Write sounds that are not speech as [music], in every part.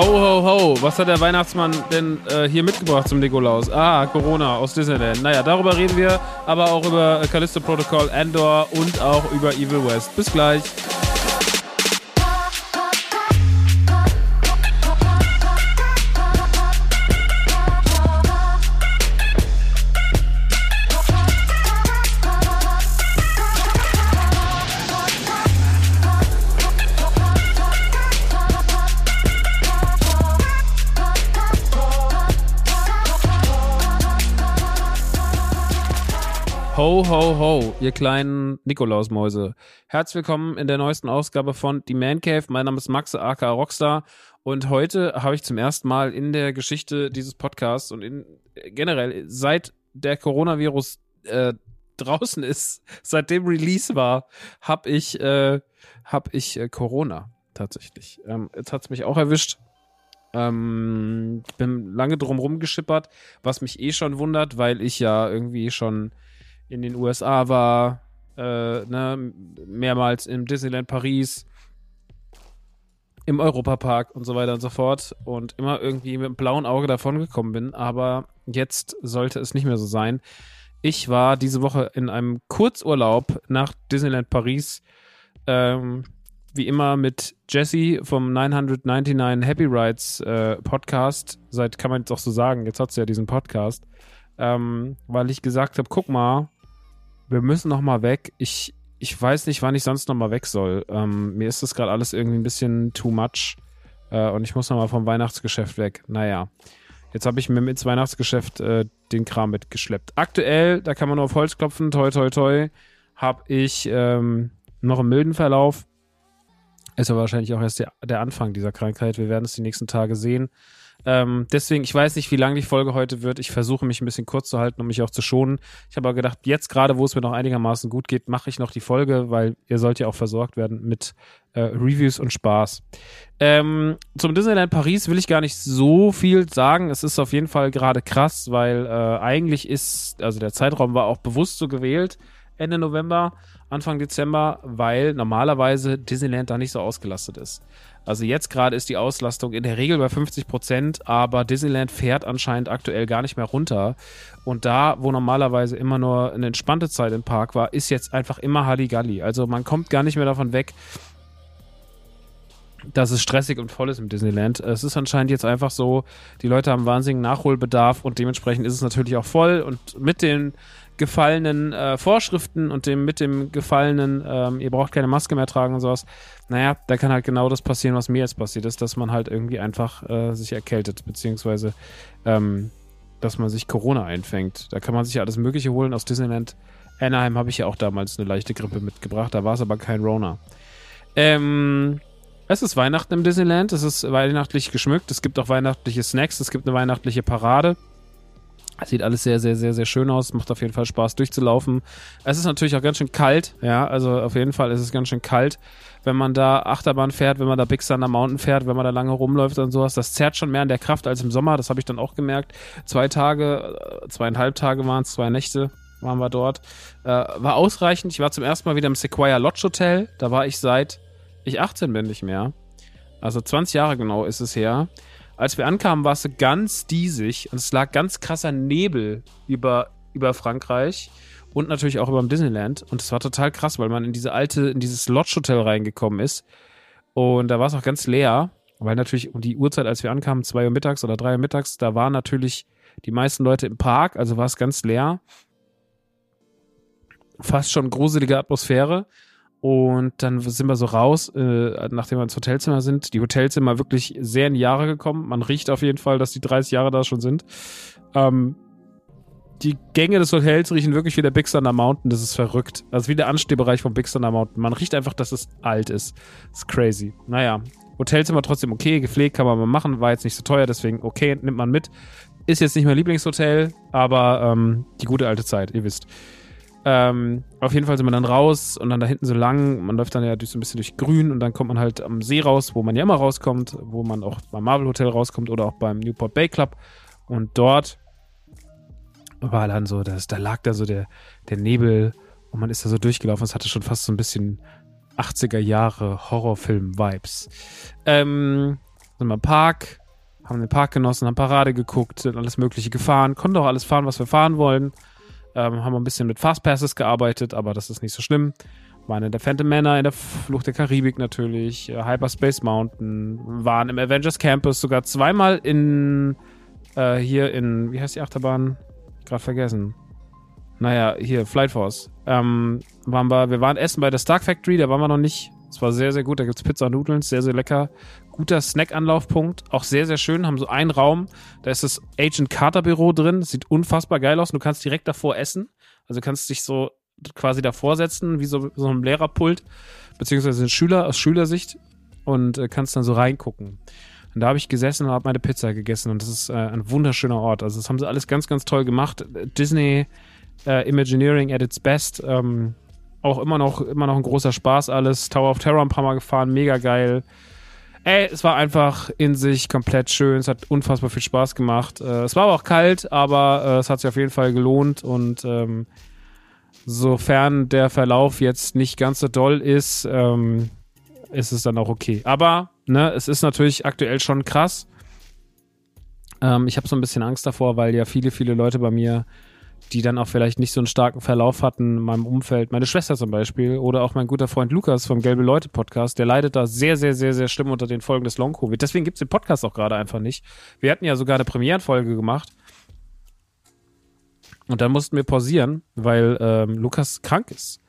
Ho, ho, ho. Was hat der Weihnachtsmann denn äh, hier mitgebracht zum Nikolaus? Ah, Corona aus Disneyland. Naja, darüber reden wir, aber auch über Callisto Protocol, Andor und auch über Evil West. Bis gleich. Ihr kleinen Nikolausmäuse. Herzlich willkommen in der neuesten Ausgabe von Die Man Cave. Mein Name ist Max, aka Rockstar. Und heute habe ich zum ersten Mal in der Geschichte dieses Podcasts und in generell seit der Coronavirus äh, draußen ist, [laughs] seit dem Release war, habe ich, äh, hab ich äh, Corona tatsächlich. Ähm, jetzt hat's mich auch erwischt. Ähm, ich bin lange drum rumgeschippert, was mich eh schon wundert, weil ich ja irgendwie schon in den USA war, äh, ne, mehrmals im Disneyland Paris, im Europapark und so weiter und so fort und immer irgendwie mit einem blauen Auge davon gekommen bin, aber jetzt sollte es nicht mehr so sein. Ich war diese Woche in einem Kurzurlaub nach Disneyland Paris, ähm, wie immer mit Jesse vom 999 Happy Rides äh, Podcast. Seit kann man jetzt auch so sagen, jetzt hat sie ja diesen Podcast, ähm, weil ich gesagt habe, guck mal, wir müssen noch mal weg. Ich, ich weiß nicht, wann ich sonst noch mal weg soll. Ähm, mir ist das gerade alles irgendwie ein bisschen too much. Äh, und ich muss noch mal vom Weihnachtsgeschäft weg. Naja. Jetzt habe ich mir ins Weihnachtsgeschäft äh, den Kram mitgeschleppt. Aktuell, da kann man nur auf Holz klopfen, toi toi toi, habe ich ähm, noch einen milden Verlauf. Ist aber wahrscheinlich auch erst der, der Anfang dieser Krankheit. Wir werden es die nächsten Tage sehen. Ähm, deswegen, ich weiß nicht, wie lang die Folge heute wird. Ich versuche mich ein bisschen kurz zu halten, um mich auch zu schonen. Ich habe aber gedacht, jetzt gerade, wo es mir noch einigermaßen gut geht, mache ich noch die Folge, weil ihr sollt ja auch versorgt werden mit äh, Reviews und Spaß. Ähm, zum Disneyland Paris will ich gar nicht so viel sagen. Es ist auf jeden Fall gerade krass, weil äh, eigentlich ist, also der Zeitraum war auch bewusst so gewählt, Ende November, Anfang Dezember, weil normalerweise Disneyland da nicht so ausgelastet ist. Also jetzt gerade ist die Auslastung in der Regel bei 50 Prozent, aber Disneyland fährt anscheinend aktuell gar nicht mehr runter. Und da, wo normalerweise immer nur eine entspannte Zeit im Park war, ist jetzt einfach immer Halligalli. Also man kommt gar nicht mehr davon weg, dass es stressig und voll ist im Disneyland. Es ist anscheinend jetzt einfach so, die Leute haben wahnsinnigen Nachholbedarf und dementsprechend ist es natürlich auch voll und mit den gefallenen äh, Vorschriften und dem mit dem gefallenen, ähm, ihr braucht keine Maske mehr tragen und sowas, naja, da kann halt genau das passieren, was mir jetzt passiert ist, dass man halt irgendwie einfach äh, sich erkältet, beziehungsweise ähm, dass man sich Corona einfängt. Da kann man sich ja alles Mögliche holen aus Disneyland. Anaheim habe ich ja auch damals eine leichte Grippe mitgebracht, da war es aber kein Rona. Ähm, es ist Weihnachten im Disneyland, es ist weihnachtlich geschmückt, es gibt auch weihnachtliche Snacks, es gibt eine weihnachtliche Parade. Sieht alles sehr, sehr, sehr, sehr schön aus. Macht auf jeden Fall Spaß durchzulaufen. Es ist natürlich auch ganz schön kalt. Ja, also auf jeden Fall ist es ganz schön kalt, wenn man da Achterbahn fährt, wenn man da Big Thunder Mountain fährt, wenn man da lange rumläuft und sowas. Das zerrt schon mehr an der Kraft als im Sommer. Das habe ich dann auch gemerkt. Zwei Tage, äh, zweieinhalb Tage waren es, zwei Nächte waren wir dort. Äh, war ausreichend. Ich war zum ersten Mal wieder im Sequoia Lodge Hotel. Da war ich seit ich 18 bin nicht mehr. Also 20 Jahre genau ist es her. Als wir ankamen, war es ganz diesig und es lag ganz krasser Nebel über, über Frankreich und natürlich auch über dem Disneyland. Und es war total krass, weil man in diese alte, in dieses Lodge-Hotel reingekommen ist. Und da war es auch ganz leer, weil natürlich um die Uhrzeit, als wir ankamen, zwei Uhr mittags oder drei Uhr mittags, da waren natürlich die meisten Leute im Park, also war es ganz leer. Fast schon gruselige Atmosphäre. Und dann sind wir so raus, äh, nachdem wir ins Hotelzimmer sind. Die Hotelzimmer wirklich sehr in die Jahre gekommen. Man riecht auf jeden Fall, dass die 30 Jahre da schon sind. Ähm, die Gänge des Hotels riechen wirklich wie der Big Thunder Mountain. Das ist verrückt. Also wie der Anstehbereich vom Big Thunder Mountain. Man riecht einfach, dass es alt ist. Das ist crazy. Naja, Hotelzimmer trotzdem okay. Gepflegt kann man mal machen. War jetzt nicht so teuer, deswegen okay, nimmt man mit. Ist jetzt nicht mein Lieblingshotel, aber ähm, die gute alte Zeit, ihr wisst. Ähm, auf jeden Fall sind wir dann raus und dann da hinten so lang. Man läuft dann ja durch so ein bisschen durch Grün und dann kommt man halt am See raus, wo man ja immer rauskommt, wo man auch beim Marvel Hotel rauskommt oder auch beim Newport Bay Club. Und dort war dann so, das, da lag da so der, der Nebel und man ist da so durchgelaufen. Es hatte schon fast so ein bisschen 80er Jahre Horrorfilm-Vibes. Ähm, sind wir im Park, haben den Park genossen, haben Parade geguckt, sind alles Mögliche gefahren, konnten auch alles fahren, was wir fahren wollen. Ähm, haben ein bisschen mit Fastpasses gearbeitet, aber das ist nicht so schlimm. Waren in der Phantom Manor, in der Flucht der Karibik natürlich, äh, Hyperspace Mountain, waren im Avengers Campus sogar zweimal in äh, hier in, wie heißt die Achterbahn? Gerade vergessen. Naja, hier, Flight Force. Ähm, waren wir, wir waren essen bei der Stark Factory, da waren wir noch nicht. Es war sehr, sehr gut. Da gibt es Pizza und Nudeln, sehr, sehr lecker. Guter Snack-Anlaufpunkt, auch sehr, sehr schön. Haben so einen Raum, da ist das Agent Carter Büro drin. sieht unfassbar geil aus. Du kannst direkt davor essen. Also kannst dich so quasi davor setzen, wie so, so ein Lehrerpult, beziehungsweise ein Schüler aus Schülersicht und äh, kannst dann so reingucken. Und da habe ich gesessen und habe meine Pizza gegessen und das ist äh, ein wunderschöner Ort. Also das haben sie alles ganz, ganz toll gemacht. Disney äh, Imagineering at its best. Ähm, auch immer noch, immer noch ein großer Spaß alles. Tower of Terror ein paar Mal gefahren, mega geil. Ey, es war einfach in sich komplett schön. Es hat unfassbar viel Spaß gemacht. Äh, es war aber auch kalt, aber äh, es hat sich auf jeden Fall gelohnt und ähm, sofern der Verlauf jetzt nicht ganz so doll ist, ähm, ist es dann auch okay. Aber ne, es ist natürlich aktuell schon krass. Ähm, ich habe so ein bisschen Angst davor, weil ja viele, viele Leute bei mir die dann auch vielleicht nicht so einen starken Verlauf hatten in meinem Umfeld. Meine Schwester zum Beispiel oder auch mein guter Freund Lukas vom Gelbe Leute Podcast, der leidet da sehr, sehr, sehr, sehr schlimm unter den Folgen des Long-Covid. Deswegen gibt's den Podcast auch gerade einfach nicht. Wir hatten ja sogar eine Premierenfolge gemacht. Und dann mussten wir pausieren, weil ähm, Lukas krank ist.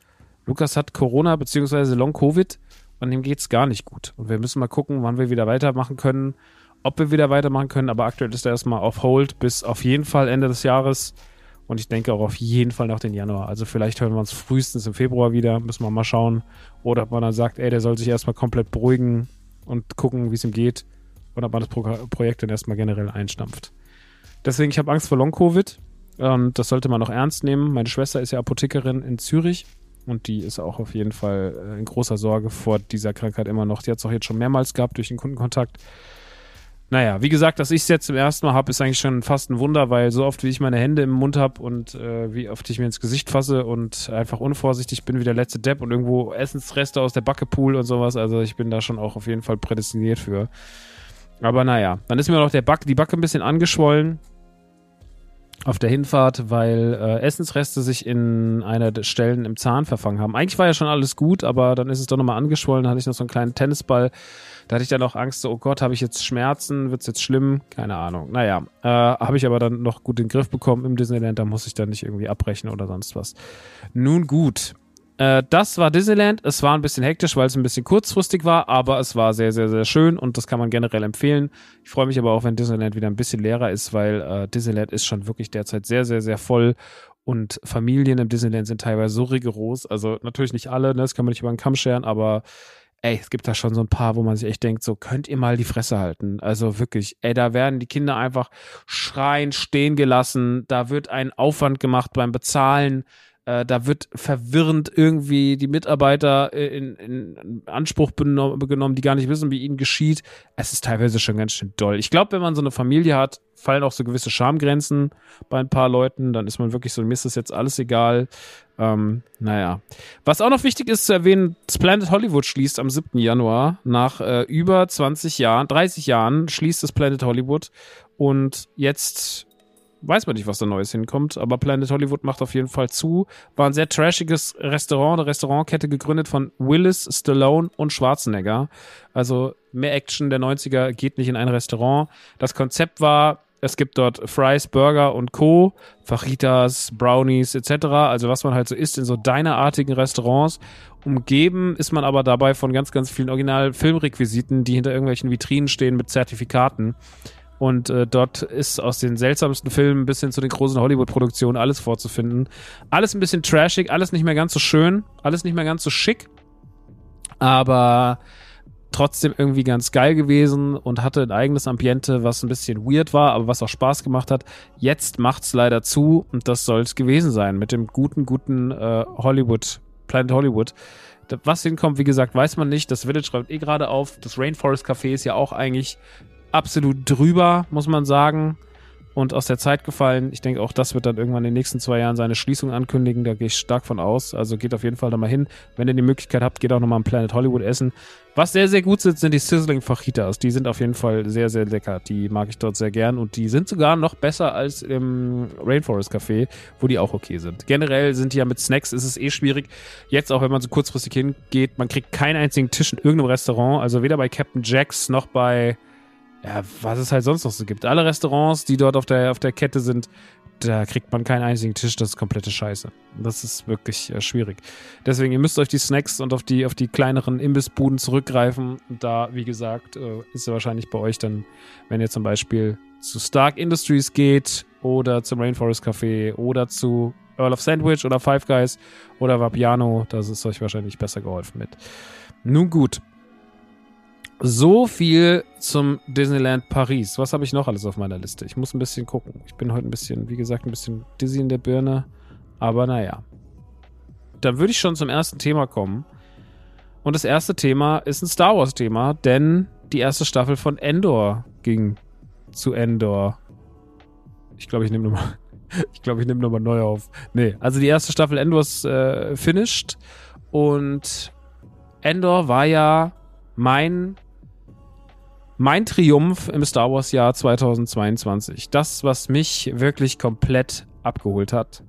Lukas hat Corona bzw. Long-Covid und ihm geht's gar nicht gut. Und wir müssen mal gucken, wann wir wieder weitermachen können, ob wir wieder weitermachen können. Aber aktuell ist er erstmal auf Hold bis auf jeden Fall Ende des Jahres. Und ich denke auch auf jeden Fall nach den Januar. Also vielleicht hören wir uns frühestens im Februar wieder. Müssen wir mal schauen. Oder ob man dann sagt, ey, der soll sich erstmal komplett beruhigen und gucken, wie es ihm geht. Oder ob man das Pro Projekt dann erstmal generell einstampft. Deswegen, ich habe Angst vor Long-Covid. Und das sollte man auch ernst nehmen. Meine Schwester ist ja Apothekerin in Zürich. Und die ist auch auf jeden Fall äh, in großer Sorge vor dieser Krankheit immer noch. Die hat es auch jetzt schon mehrmals gehabt durch den Kundenkontakt. Naja, wie gesagt, dass ich es jetzt zum ersten Mal habe, ist eigentlich schon fast ein Wunder, weil so oft wie ich meine Hände im Mund habe und äh, wie oft ich mir ins Gesicht fasse und einfach unvorsichtig bin wie der letzte Depp und irgendwo Essensreste aus der Backe pool und sowas. Also ich bin da schon auch auf jeden Fall prädestiniert für. Aber naja, dann ist mir noch der Back, die Backe ein bisschen angeschwollen auf der Hinfahrt, weil äh, Essensreste sich in einer der Stellen im Zahn verfangen haben. Eigentlich war ja schon alles gut, aber dann ist es doch nochmal angeschwollen. Da hatte ich noch so einen kleinen Tennisball. Da hatte ich dann auch Angst, so, oh Gott, habe ich jetzt Schmerzen? Wird's jetzt schlimm? Keine Ahnung. Naja, äh, habe ich aber dann noch gut in den Griff bekommen im Disneyland. Da muss ich dann nicht irgendwie abbrechen oder sonst was. Nun gut. Äh, das war Disneyland. Es war ein bisschen hektisch, weil es ein bisschen kurzfristig war, aber es war sehr, sehr, sehr schön und das kann man generell empfehlen. Ich freue mich aber auch, wenn Disneyland wieder ein bisschen leerer ist, weil äh, Disneyland ist schon wirklich derzeit sehr, sehr, sehr voll und Familien im Disneyland sind teilweise so rigoros. Also natürlich nicht alle, ne? das kann man nicht über den Kamm scheren, aber ey, es gibt da schon so ein paar, wo man sich echt denkt, so könnt ihr mal die Fresse halten. Also wirklich, ey, da werden die Kinder einfach schreien, stehen gelassen, da wird ein Aufwand gemacht beim Bezahlen äh, da wird verwirrend irgendwie die Mitarbeiter in, in Anspruch genommen, die gar nicht wissen, wie ihnen geschieht. Es ist teilweise schon ganz schön doll. Ich glaube, wenn man so eine Familie hat, fallen auch so gewisse Schamgrenzen bei ein paar Leuten. Dann ist man wirklich so, mir ist das jetzt alles egal. Ähm, naja. Was auch noch wichtig ist zu erwähnen, Planet Hollywood schließt am 7. Januar. Nach äh, über 20 Jahren, 30 Jahren schließt das Planet Hollywood. Und jetzt weiß man nicht, was da Neues hinkommt, aber Planet Hollywood macht auf jeden Fall zu. War ein sehr trashiges Restaurant, eine Restaurantkette gegründet von Willis, Stallone und Schwarzenegger. Also mehr Action der 90er geht nicht in ein Restaurant. Das Konzept war, es gibt dort Fries, Burger und Co., Fajitas, Brownies etc., also was man halt so isst in so dinerartigen Restaurants. Umgeben ist man aber dabei von ganz, ganz vielen Original-Filmrequisiten, die hinter irgendwelchen Vitrinen stehen mit Zertifikaten. Und äh, dort ist aus den seltsamsten Filmen bis hin zu den großen Hollywood-Produktionen alles vorzufinden. Alles ein bisschen trashig, alles nicht mehr ganz so schön, alles nicht mehr ganz so schick. Aber trotzdem irgendwie ganz geil gewesen und hatte ein eigenes Ambiente, was ein bisschen weird war, aber was auch Spaß gemacht hat. Jetzt macht's leider zu und das soll es gewesen sein mit dem guten, guten äh, Hollywood, Planet Hollywood. Was hinkommt, wie gesagt, weiß man nicht. Das Village räumt eh gerade auf. Das Rainforest Café ist ja auch eigentlich absolut drüber, muss man sagen. und aus der Zeit gefallen. Ich denke, auch das wird dann irgendwann in den nächsten zwei Jahren seine Schließung ankündigen. Da gehe ich stark von aus. Also geht auf jeden Fall da mal hin. Wenn ihr die Möglichkeit habt, geht auch nochmal im Planet Hollywood essen. Was sehr, sehr gut sind, sind die Sizzling Fajitas. Die sind auf jeden Fall sehr, sehr lecker. Die mag ich dort sehr gern. Und die sind sogar noch besser als im Rainforest Café, wo die auch okay sind. Generell sind die ja mit Snacks, ist es eh schwierig. Jetzt auch, wenn man so kurzfristig hingeht, man kriegt keinen einzigen Tisch in irgendeinem Restaurant. Also weder bei Captain Jacks noch bei ja, was es halt sonst noch so gibt. Alle Restaurants, die dort auf der, auf der Kette sind, da kriegt man keinen einzigen Tisch, das ist komplette Scheiße. Das ist wirklich äh, schwierig. Deswegen, ihr müsst euch die Snacks und auf die, auf die kleineren Imbissbuden zurückgreifen. Da, wie gesagt, äh, ist ja wahrscheinlich bei euch dann, wenn ihr zum Beispiel zu Stark Industries geht oder zum Rainforest Café oder zu Earl of Sandwich oder Five Guys oder Vapiano, das ist euch wahrscheinlich besser geholfen mit. Nun gut, so viel zum Disneyland Paris. Was habe ich noch alles auf meiner Liste? Ich muss ein bisschen gucken. Ich bin heute ein bisschen, wie gesagt, ein bisschen dizzy in der Birne. Aber naja. Dann würde ich schon zum ersten Thema kommen. Und das erste Thema ist ein Star Wars-Thema, denn die erste Staffel von Endor ging zu Endor. Ich glaube, ich nehme nochmal. [laughs] Ich glaube, ich nehme nochmal neu auf. Nee, also die erste Staffel Endor ist äh, finished. Und Endor war ja mein mein Triumph im Star Wars Jahr 2022. Das, was mich wirklich komplett abgeholt hat.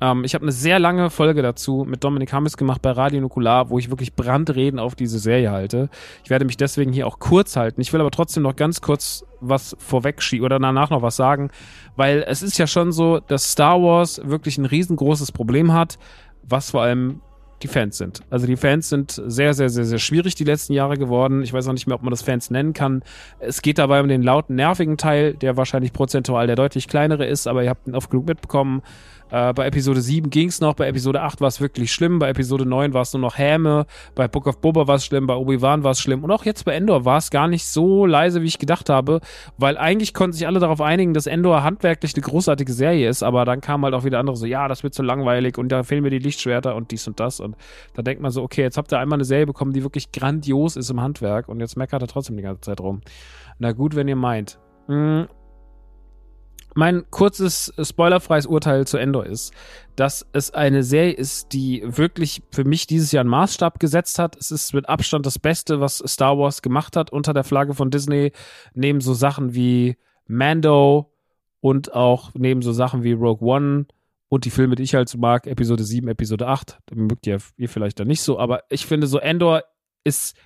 Ähm, ich habe eine sehr lange Folge dazu mit Dominik Hammes gemacht bei Radio Nukular, wo ich wirklich Brandreden auf diese Serie halte. Ich werde mich deswegen hier auch kurz halten. Ich will aber trotzdem noch ganz kurz was vorwegschieben oder danach noch was sagen, weil es ist ja schon so, dass Star Wars wirklich ein riesengroßes Problem hat, was vor allem die Fans sind. Also die Fans sind sehr, sehr, sehr, sehr schwierig die letzten Jahre geworden. Ich weiß auch nicht mehr, ob man das Fans nennen kann. Es geht dabei um den lauten, nervigen Teil, der wahrscheinlich prozentual der deutlich kleinere ist, aber ihr habt ihn oft genug mitbekommen. Äh, bei Episode 7 ging es noch, bei Episode 8 war es wirklich schlimm, bei Episode 9 war es nur noch Häme, bei Book of Boba war es schlimm, bei Obi-Wan war es schlimm und auch jetzt bei Endor war es gar nicht so leise, wie ich gedacht habe, weil eigentlich konnten sich alle darauf einigen, dass Endor handwerklich eine großartige Serie ist, aber dann kam halt auch wieder andere so, ja, das wird zu langweilig und da fehlen mir die Lichtschwerter und dies und das und da denkt man so, okay, jetzt habt ihr einmal eine Serie bekommen, die wirklich grandios ist im Handwerk und jetzt meckert er trotzdem die ganze Zeit rum. Na gut, wenn ihr meint. Hm, mein kurzes, spoilerfreies Urteil zu Endor ist, dass es eine Serie ist, die wirklich für mich dieses Jahr einen Maßstab gesetzt hat. Es ist mit Abstand das Beste, was Star Wars gemacht hat unter der Flagge von Disney, neben so Sachen wie Mando und auch neben so Sachen wie Rogue One und die Filme, die ich halt so mag, Episode 7, Episode 8. Da mögt ihr, ihr vielleicht dann nicht so, aber ich finde so Endor ist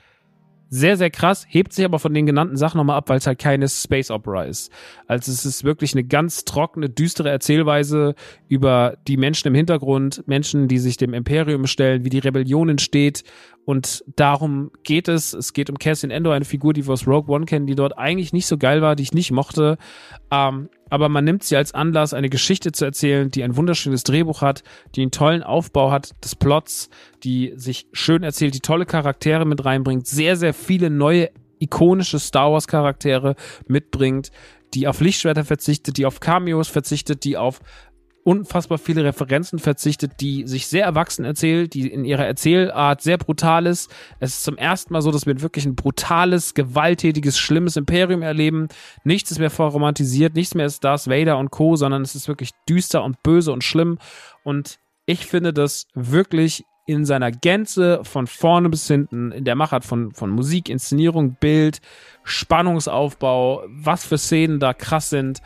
sehr, sehr krass, hebt sich aber von den genannten Sachen nochmal ab, weil es halt keine Space Opera ist. Also es ist wirklich eine ganz trockene, düstere Erzählweise über die Menschen im Hintergrund, Menschen, die sich dem Imperium stellen, wie die Rebellion entsteht. Und darum geht es. Es geht um Cassian Endor, eine Figur, die wir aus Rogue One kennen, die dort eigentlich nicht so geil war, die ich nicht mochte. Ähm, aber man nimmt sie als Anlass, eine Geschichte zu erzählen, die ein wunderschönes Drehbuch hat, die einen tollen Aufbau hat des Plots, die sich schön erzählt, die tolle Charaktere mit reinbringt, sehr, sehr viele neue ikonische Star Wars Charaktere mitbringt, die auf Lichtschwerter verzichtet, die auf Cameos verzichtet, die auf unfassbar viele Referenzen verzichtet, die sich sehr erwachsen erzählt, die in ihrer Erzählart sehr brutal ist. Es ist zum ersten Mal so, dass wir wirklich ein brutales, gewalttätiges, schlimmes Imperium erleben. Nichts ist mehr verromantisiert, nichts mehr ist Darth Vader und Co., sondern es ist wirklich düster und böse und schlimm. Und ich finde das wirklich in seiner Gänze von vorne bis hinten in der Machart von, von Musik, Inszenierung, Bild, Spannungsaufbau, was für Szenen da krass sind.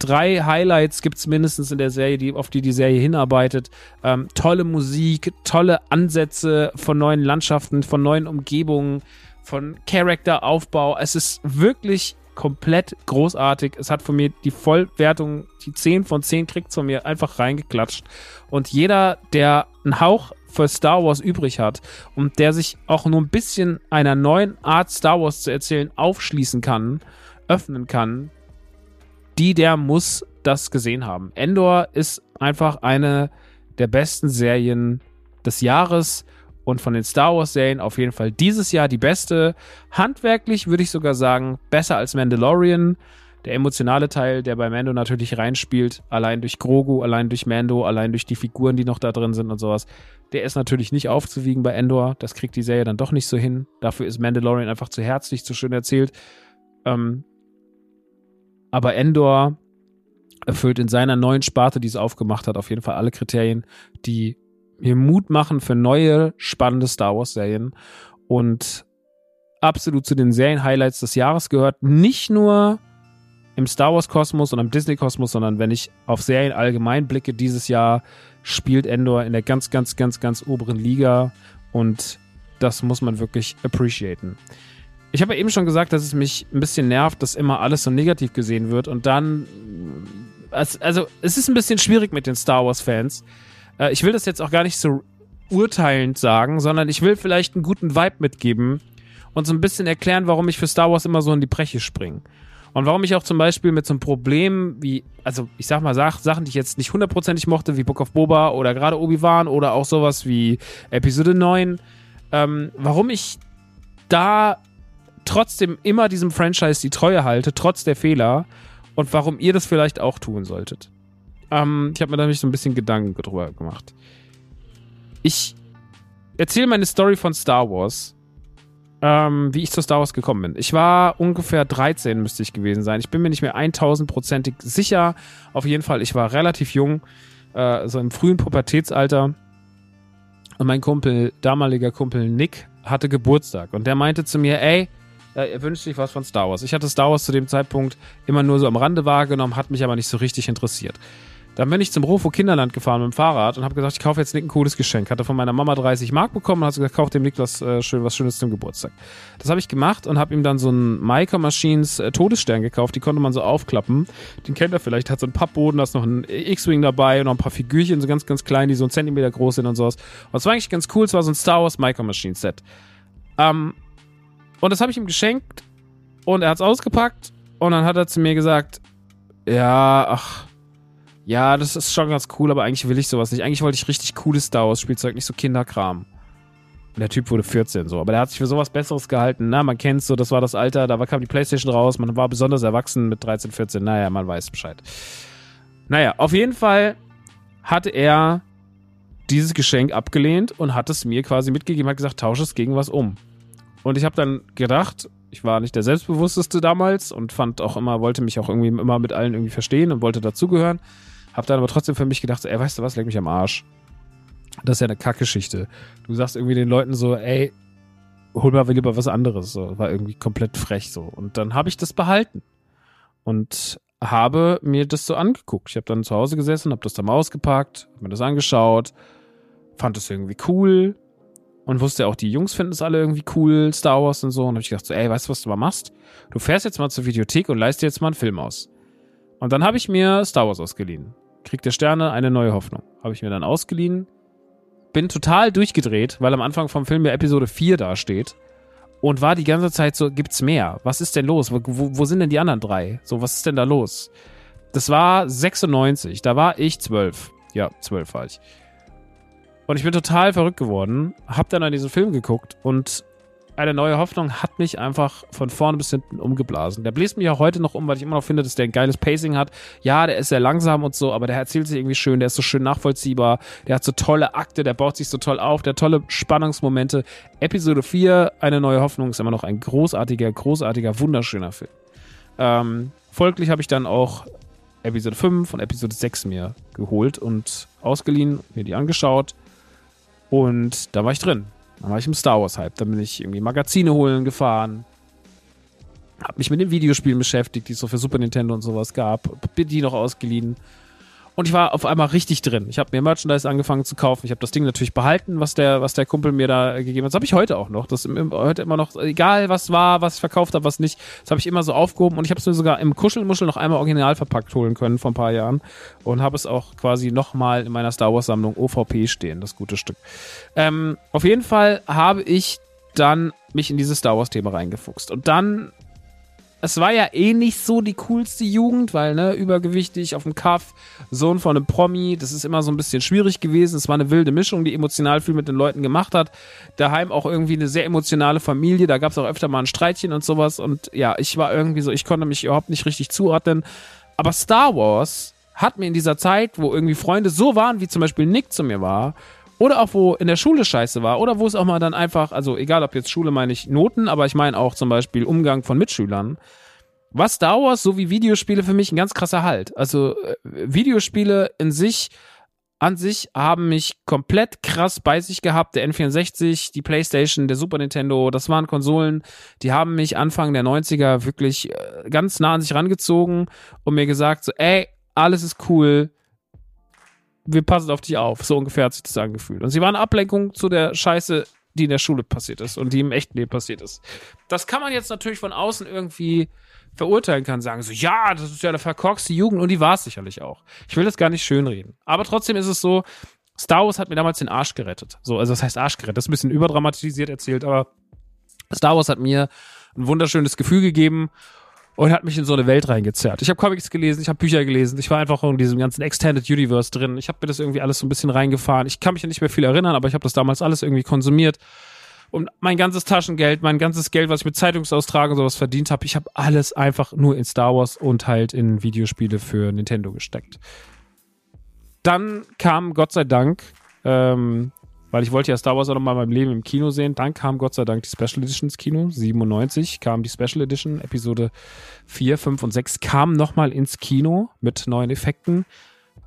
Drei Highlights gibt's mindestens in der Serie, die, auf die die Serie hinarbeitet. Ähm, tolle Musik, tolle Ansätze von neuen Landschaften, von neuen Umgebungen, von Charakteraufbau. Es ist wirklich komplett großartig. Es hat von mir die Vollwertung, die 10 von 10 kriegt von mir einfach reingeklatscht. Und jeder, der einen Hauch für Star Wars übrig hat und der sich auch nur ein bisschen einer neuen Art Star Wars zu erzählen aufschließen kann, öffnen kann, die, der muss das gesehen haben. Endor ist einfach eine der besten Serien des Jahres und von den Star Wars Serien auf jeden Fall dieses Jahr die beste. Handwerklich würde ich sogar sagen, besser als Mandalorian der emotionale Teil, der bei Mando natürlich reinspielt, allein durch Grogu, allein durch Mando, allein durch die Figuren, die noch da drin sind und sowas, der ist natürlich nicht aufzuwiegen bei Endor. Das kriegt die Serie dann doch nicht so hin. Dafür ist Mandalorian einfach zu herzlich, zu schön erzählt. Ähm, aber Endor erfüllt in seiner neuen Sparte, die es aufgemacht hat, auf jeden Fall alle Kriterien, die mir Mut machen für neue, spannende Star Wars-Serien. Und absolut zu den Serien-Highlights des Jahres gehört. Nicht nur im Star Wars-Kosmos und im Disney-Kosmos, sondern wenn ich auf Serien allgemein blicke, dieses Jahr spielt Endor in der ganz, ganz, ganz, ganz oberen Liga. Und das muss man wirklich appreciaten. Ich habe ja eben schon gesagt, dass es mich ein bisschen nervt, dass immer alles so negativ gesehen wird und dann. Also, es ist ein bisschen schwierig mit den Star Wars-Fans. Äh, ich will das jetzt auch gar nicht so urteilend sagen, sondern ich will vielleicht einen guten Vibe mitgeben und so ein bisschen erklären, warum ich für Star Wars immer so in die Breche springe. Und warum ich auch zum Beispiel mit so einem Problem wie, also ich sag mal, Sachen, die ich jetzt nicht hundertprozentig mochte, wie Book of Boba oder gerade Obi-Wan oder auch sowas wie Episode 9, ähm, warum ich da trotzdem immer diesem Franchise die Treue halte, trotz der Fehler und warum ihr das vielleicht auch tun solltet. Ähm, ich habe mir da nämlich so ein bisschen Gedanken drüber gemacht. Ich erzähle meine Story von Star Wars, ähm, wie ich zu Star Wars gekommen bin. Ich war ungefähr 13, müsste ich gewesen sein. Ich bin mir nicht mehr 1000%ig sicher. Auf jeden Fall, ich war relativ jung, äh, so im frühen Pubertätsalter. Und mein Kumpel, damaliger Kumpel Nick, hatte Geburtstag. Und der meinte zu mir, ey, äh, er wünscht sich was von Star Wars. Ich hatte Star Wars zu dem Zeitpunkt immer nur so am Rande wahrgenommen, hat mich aber nicht so richtig interessiert. Dann bin ich zum Rofo Kinderland gefahren mit dem Fahrrad und habe gesagt, ich kaufe jetzt Nick ein cooles Geschenk. Hatte von meiner Mama 30 Mark bekommen und hat gesagt, kauf dem Nick was, äh, schön, was Schönes zum Geburtstag. Das habe ich gemacht und habe ihm dann so einen Micro Machines äh, Todesstern gekauft. Die konnte man so aufklappen. Den kennt er vielleicht. Hat so einen Pappboden, da ist noch ein X-Wing dabei und noch ein paar Figürchen, so ganz, ganz klein, die so einen Zentimeter groß sind und sowas. Und es war eigentlich ganz cool. Es war so ein Star Wars Micro Machines Set. Ähm, und das habe ich ihm geschenkt und er hat es ausgepackt und dann hat er zu mir gesagt, ja, ach, ja, das ist schon ganz cool, aber eigentlich will ich sowas nicht. Eigentlich wollte ich richtig cooles Star Wars Spielzeug, nicht so Kinderkram. Und der Typ wurde 14 so, aber der hat sich für sowas Besseres gehalten. Na, man kennt so, das war das Alter, da kam die Playstation raus, man war besonders erwachsen mit 13, 14. Naja, man weiß Bescheid. Naja, auf jeden Fall hatte er dieses Geschenk abgelehnt und hat es mir quasi mitgegeben, hat gesagt, tausche es gegen was um. Und ich habe dann gedacht, ich war nicht der selbstbewussteste damals und fand auch immer, wollte mich auch irgendwie immer mit allen irgendwie verstehen und wollte dazugehören. Hab dann aber trotzdem für mich gedacht, ey, weißt du was, leg mich am Arsch. Das ist ja eine Kackgeschichte. Du sagst irgendwie den Leuten so, ey, hol mal lieber was anderes. So, war irgendwie komplett frech so. Und dann habe ich das behalten. Und habe mir das so angeguckt. Ich habe dann zu Hause gesessen, habe das da mal ausgepackt, hab mir das angeschaut, fand es irgendwie cool und wusste auch, die Jungs finden es alle irgendwie cool, Star Wars und so. Und habe ich gedacht so, ey, weißt du, was du mal machst? Du fährst jetzt mal zur Videothek und leist dir jetzt mal einen Film aus. Und dann habe ich mir Star Wars ausgeliehen. Krieg der Sterne, eine neue Hoffnung. Habe ich mir dann ausgeliehen. Bin total durchgedreht, weil am Anfang vom Film ja Episode 4 dasteht. Und war die ganze Zeit so, gibt's mehr? Was ist denn los? Wo, wo, sind denn die anderen drei? So, was ist denn da los? Das war 96, da war ich 12. Ja, 12 war ich. Und ich bin total verrückt geworden, hab dann an diesen Film geguckt und eine neue Hoffnung hat mich einfach von vorne bis hinten umgeblasen. Der bläst mich auch heute noch um, weil ich immer noch finde, dass der ein geiles Pacing hat. Ja, der ist sehr langsam und so, aber der erzählt sich irgendwie schön, der ist so schön nachvollziehbar, der hat so tolle Akte, der baut sich so toll auf, der hat tolle Spannungsmomente. Episode 4, eine neue Hoffnung, ist immer noch ein großartiger, großartiger, wunderschöner Film. Ähm, folglich habe ich dann auch Episode 5 und Episode 6 mir geholt und ausgeliehen, mir die angeschaut. Und da war ich drin. Dann war ich im Star Wars Hype. Dann bin ich irgendwie Magazine holen gefahren. Hab mich mit den Videospielen beschäftigt, die es so für Super Nintendo und sowas gab. Bin die noch ausgeliehen. Und ich war auf einmal richtig drin. Ich habe mir Merchandise angefangen zu kaufen. Ich habe das Ding natürlich behalten, was der, was der Kumpel mir da gegeben hat. Das habe ich heute auch noch. Das ist heute immer noch, egal was war, was ich verkauft habe, was nicht. Das habe ich immer so aufgehoben. Und ich habe es mir sogar im Kuschelmuschel noch einmal original verpackt holen können vor ein paar Jahren. Und habe es auch quasi nochmal in meiner Star Wars Sammlung OVP stehen, das gute Stück. Ähm, auf jeden Fall habe ich dann mich in dieses Star Wars Thema reingefuchst. Und dann es war ja eh nicht so die coolste Jugend, weil, ne, übergewichtig auf dem Kaff, Sohn von einem Promi, das ist immer so ein bisschen schwierig gewesen. Es war eine wilde Mischung, die emotional viel mit den Leuten gemacht hat. Daheim auch irgendwie eine sehr emotionale Familie, da gab es auch öfter mal ein Streitchen und sowas. Und ja, ich war irgendwie so, ich konnte mich überhaupt nicht richtig zuordnen. Aber Star Wars hat mir in dieser Zeit, wo irgendwie Freunde so waren, wie zum Beispiel Nick zu mir war, oder auch wo in der Schule scheiße war, oder wo es auch mal dann einfach, also egal ob jetzt Schule meine ich Noten, aber ich meine auch zum Beispiel Umgang von Mitschülern. war Star Wars so wie Videospiele für mich ein ganz krasser Halt. Also äh, Videospiele in sich an sich haben mich komplett krass bei sich gehabt. Der N64, die PlayStation, der Super Nintendo, das waren Konsolen, die haben mich Anfang der 90er wirklich äh, ganz nah an sich rangezogen und mir gesagt, so, ey, alles ist cool, wir passen auf dich auf. So ungefähr hat sich das angefühlt. Und sie waren Ablenkung zu der Scheiße, die in der Schule passiert ist und die im echten Leben passiert ist. Das kann man jetzt natürlich von außen irgendwie verurteilen kann, sagen so, ja, das ist ja eine verkorkste Jugend und die war es sicherlich auch. Ich will das gar nicht schönreden. Aber trotzdem ist es so, Star Wars hat mir damals den Arsch gerettet. So, also das heißt Arsch gerettet. Das ist ein bisschen überdramatisiert erzählt, aber Star Wars hat mir ein wunderschönes Gefühl gegeben und hat mich in so eine Welt reingezerrt. Ich habe Comics gelesen, ich habe Bücher gelesen, ich war einfach in diesem ganzen Extended Universe drin. Ich habe mir das irgendwie alles so ein bisschen reingefahren. Ich kann mich ja nicht mehr viel erinnern, aber ich habe das damals alles irgendwie konsumiert und mein ganzes Taschengeld, mein ganzes Geld, was ich mit Zeitungsaustragen und sowas verdient habe, ich habe alles einfach nur in Star Wars und halt in Videospiele für Nintendo gesteckt. Dann kam Gott sei Dank, ähm, weil ich wollte ja Star Wars auch nochmal in meinem Leben im Kino sehen, dann kam Gott sei Dank die Special Edition ins Kino, 97 kam die Special Edition, Episode 4, 5 und 6 kam nochmal ins Kino mit neuen Effekten.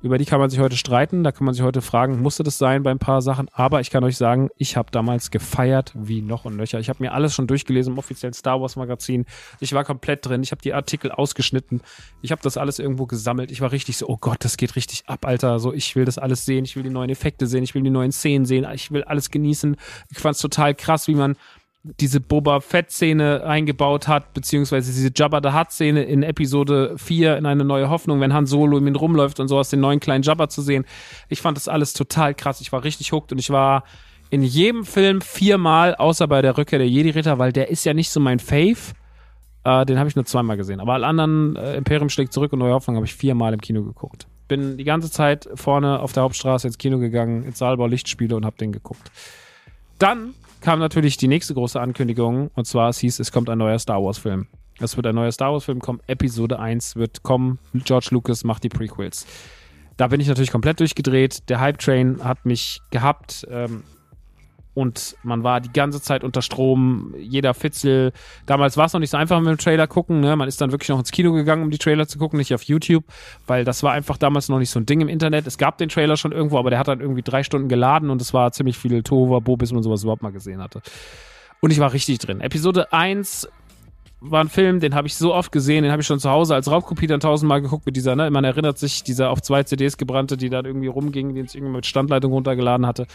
Über die kann man sich heute streiten, da kann man sich heute fragen, musste das sein bei ein paar Sachen, aber ich kann euch sagen, ich habe damals gefeiert wie noch und nöcher. Ich habe mir alles schon durchgelesen im offiziellen Star Wars Magazin. Ich war komplett drin, ich habe die Artikel ausgeschnitten, ich habe das alles irgendwo gesammelt. Ich war richtig so, oh Gott, das geht richtig ab, Alter. So, ich will das alles sehen, ich will die neuen Effekte sehen, ich will die neuen Szenen sehen, ich will alles genießen. Ich fand es total krass, wie man diese Boba Fett-Szene eingebaut hat, beziehungsweise diese Jabba the Hutt-Szene in Episode 4 in eine neue Hoffnung, wenn Han Solo um ihn rumläuft und sowas, den neuen kleinen Jabba zu sehen. Ich fand das alles total krass. Ich war richtig hooked und ich war in jedem Film viermal, außer bei der Rückkehr der Jedi-Ritter, weil der ist ja nicht so mein Fave. Äh, den habe ich nur zweimal gesehen. Aber alle anderen, äh, Imperium schlägt zurück und Neue Hoffnung, habe ich viermal im Kino geguckt. Bin die ganze Zeit vorne auf der Hauptstraße ins Kino gegangen, ins Saalbau Lichtspiele und habe den geguckt. Dann kam natürlich die nächste große Ankündigung und zwar es hieß, es kommt ein neuer Star Wars Film. Es wird ein neuer Star Wars Film kommen, Episode 1 wird kommen, George Lucas macht die Prequels. Da bin ich natürlich komplett durchgedreht. Der Hype Train hat mich gehabt. Ähm, und man war die ganze Zeit unter Strom, jeder Fitzel. Damals war es noch nicht so einfach mit dem Trailer gucken, ne? Man ist dann wirklich noch ins Kino gegangen, um die Trailer zu gucken, nicht auf YouTube, weil das war einfach damals noch nicht so ein Ding im Internet. Es gab den Trailer schon irgendwo, aber der hat dann irgendwie drei Stunden geladen und es war ziemlich viel Tova, bis man sowas überhaupt mal gesehen hatte. Und ich war richtig drin. Episode 1 war ein Film, den habe ich so oft gesehen, den habe ich schon zu Hause als Raubkopie dann tausendmal geguckt mit dieser, ne? Man erinnert sich, dieser auf zwei CDs gebrannte, die dann irgendwie rumgingen, den ich irgendwie mit Standleitung runtergeladen hatte.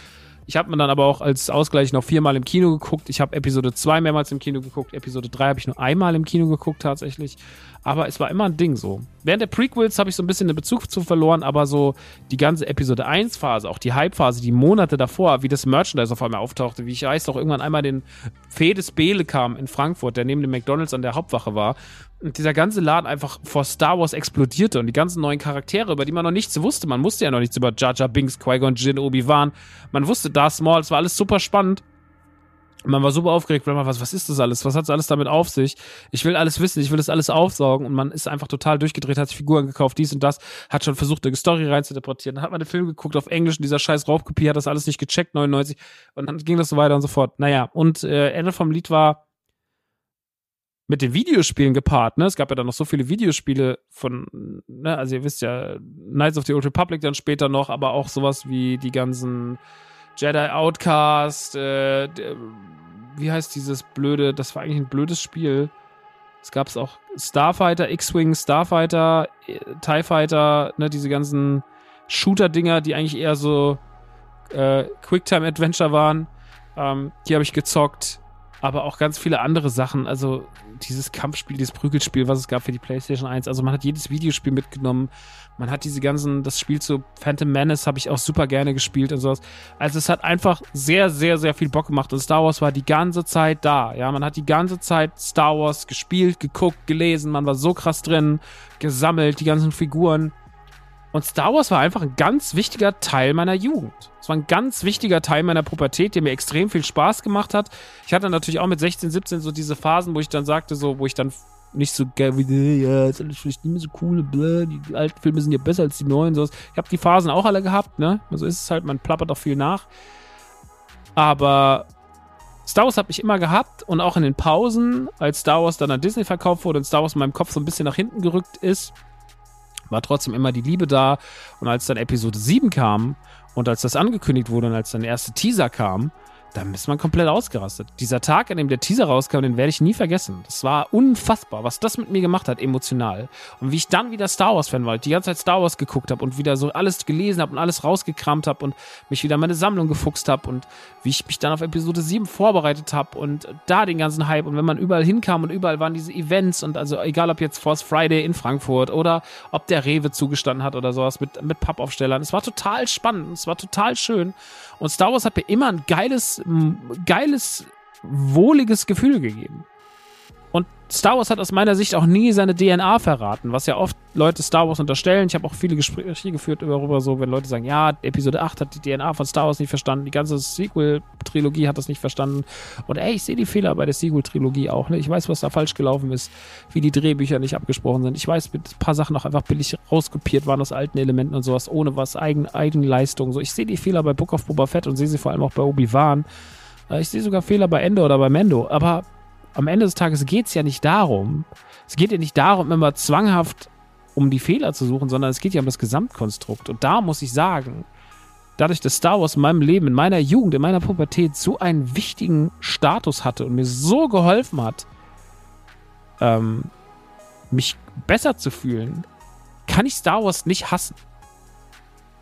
Ich habe mir dann aber auch als Ausgleich noch viermal im Kino geguckt. Ich habe Episode 2 mehrmals im Kino geguckt. Episode 3 habe ich nur einmal im Kino geguckt tatsächlich. Aber es war immer ein Ding so. Während der Prequels habe ich so ein bisschen den Bezug zu verloren, aber so die ganze Episode 1 Phase, auch die Hype-Phase, die Monate davor, wie das Merchandise auf einmal auftauchte, wie ich weiß doch irgendwann einmal den Fedes Bele kam in Frankfurt, der neben dem McDonalds an der Hauptwache war und dieser ganze Laden einfach vor Star Wars explodierte und die ganzen neuen Charaktere, über die man noch nichts wusste. Man wusste ja noch nichts über Jar Jar Binks, Qui-Gon Jinn, Obi-Wan. Man wusste Darth Maul, es war alles super spannend. Man war super aufgeregt, weil man was, was ist das alles? Was hat das alles damit auf sich? Ich will alles wissen, ich will das alles aufsaugen und man ist einfach total durchgedreht, hat sich Figuren gekauft, dies und das, hat schon versucht, eine Story reinzuinterpretieren. Dann hat man den Film geguckt auf Englisch und dieser scheiß Raubkopie hat das alles nicht gecheckt, 99 und dann ging das so weiter und so fort. Naja, und äh, Ende vom Lied war, mit den Videospielen gepaart, ne? Es gab ja dann noch so viele Videospiele von, ne, also ihr wisst ja, Knights of the Old Republic dann später noch, aber auch sowas wie die ganzen Jedi Outcast, äh, wie heißt dieses blöde, das war eigentlich ein blödes Spiel. Es gab es auch Starfighter, X-Wing, Starfighter, äh, TIE Fighter, ne, diese ganzen Shooter-Dinger, die eigentlich eher so äh, Quicktime-Adventure waren. Ähm, die habe ich gezockt aber auch ganz viele andere Sachen. Also dieses Kampfspiel, dieses Prügelspiel, was es gab für die PlayStation 1. Also man hat jedes Videospiel mitgenommen. Man hat diese ganzen, das Spiel zu Phantom Menace habe ich auch super gerne gespielt und sowas. Also es hat einfach sehr, sehr, sehr viel Bock gemacht und Star Wars war die ganze Zeit da. Ja, man hat die ganze Zeit Star Wars gespielt, geguckt, gelesen. Man war so krass drin, gesammelt, die ganzen Figuren. Und Star Wars war einfach ein ganz wichtiger Teil meiner Jugend. Es war ein ganz wichtiger Teil meiner Pubertät, der mir extrem viel Spaß gemacht hat. Ich hatte natürlich auch mit 16, 17 so diese Phasen, wo ich dann sagte, so, wo ich dann nicht so geil wie, ja, ist alles vielleicht nicht mehr so cool, bläh, die alten Filme sind ja besser als die neuen. So. Ich habe die Phasen auch alle gehabt, ne? Also ist es halt, man plappert auch viel nach. Aber Star Wars habe ich immer gehabt und auch in den Pausen, als Star Wars dann an Disney verkauft wurde und Star Wars in meinem Kopf so ein bisschen nach hinten gerückt ist, war trotzdem immer die Liebe da. Und als dann Episode 7 kam und als das angekündigt wurde und als dann der erste Teaser kam, da ist man komplett ausgerastet. Dieser Tag, an dem der Teaser rauskam, den werde ich nie vergessen. Das war unfassbar, was das mit mir gemacht hat, emotional. Und wie ich dann wieder Star Wars-Fan war, die ganze Zeit Star Wars geguckt habe und wieder so alles gelesen habe und alles rausgekramt habe und mich wieder meine Sammlung gefuchst habe und wie ich mich dann auf Episode 7 vorbereitet habe und da den ganzen Hype und wenn man überall hinkam und überall waren diese Events und also egal ob jetzt Force Friday in Frankfurt oder ob der Rewe zugestanden hat oder sowas mit, mit Pappaufstellern. Es war total spannend, es war total schön. Und Star Wars hat mir immer ein geiles geiles, wohliges Gefühl gegeben. Star Wars hat aus meiner Sicht auch nie seine DNA verraten, was ja oft Leute Star Wars unterstellen. Ich habe auch viele Gespräche geführt darüber, so, wenn Leute sagen, ja, Episode 8 hat die DNA von Star Wars nicht verstanden, die ganze Sequel-Trilogie hat das nicht verstanden. Und ey, ich sehe die Fehler bei der Sequel-Trilogie auch. Ne? Ich weiß, was da falsch gelaufen ist, wie die Drehbücher nicht abgesprochen sind. Ich weiß, mit ein paar Sachen auch einfach billig rauskopiert waren aus alten Elementen und sowas, ohne was, eigen, Eigenleistung. So, ich sehe die Fehler bei Book of Boba Fett und sehe sie vor allem auch bei Obi-Wan. Äh, ich sehe sogar Fehler bei Ende oder bei Mendo, aber am Ende des Tages geht es ja nicht darum, es geht ja nicht darum, immer zwanghaft um die Fehler zu suchen, sondern es geht ja um das Gesamtkonstrukt. Und da muss ich sagen, dadurch, dass Star Wars in meinem Leben, in meiner Jugend, in meiner Pubertät so einen wichtigen Status hatte und mir so geholfen hat, ähm, mich besser zu fühlen, kann ich Star Wars nicht hassen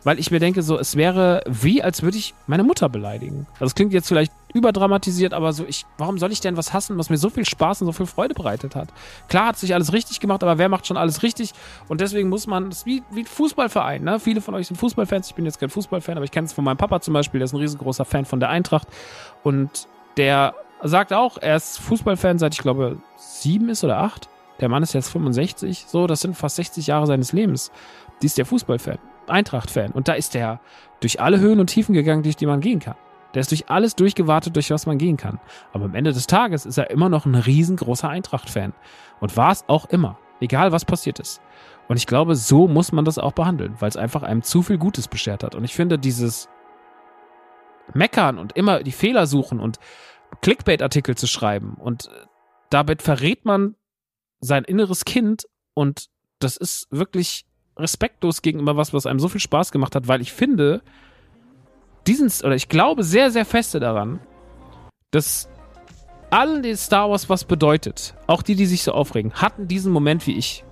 weil ich mir denke, so, es wäre wie, als würde ich meine Mutter beleidigen. Also es klingt jetzt vielleicht überdramatisiert, aber so, ich, warum soll ich denn was hassen, was mir so viel Spaß und so viel Freude bereitet hat? Klar hat sich alles richtig gemacht, aber wer macht schon alles richtig? Und deswegen muss man, das ist wie, wie ein Fußballverein, ne? Viele von euch sind Fußballfans, ich bin jetzt kein Fußballfan, aber ich kenne es von meinem Papa zum Beispiel, der ist ein riesengroßer Fan von der Eintracht und der sagt auch, er ist Fußballfan seit ich glaube sieben ist oder acht. Der Mann ist jetzt 65, so, das sind fast 60 Jahre seines Lebens. Die ist der Fußballfan. Eintracht-Fan. Und da ist der durch alle Höhen und Tiefen gegangen, durch die man gehen kann. Der ist durch alles durchgewartet, durch was man gehen kann. Aber am Ende des Tages ist er immer noch ein riesengroßer Eintracht-Fan. Und war es auch immer. Egal was passiert ist. Und ich glaube, so muss man das auch behandeln, weil es einfach einem zu viel Gutes beschert hat. Und ich finde, dieses Meckern und immer die Fehler suchen und Clickbait-Artikel zu schreiben und damit verrät man sein inneres Kind und das ist wirklich respektlos gegenüber was, was einem so viel Spaß gemacht hat, weil ich finde, diesen, oder ich glaube sehr, sehr feste daran, dass allen die Star Wars was bedeutet, auch die, die sich so aufregen, hatten diesen Moment wie ich.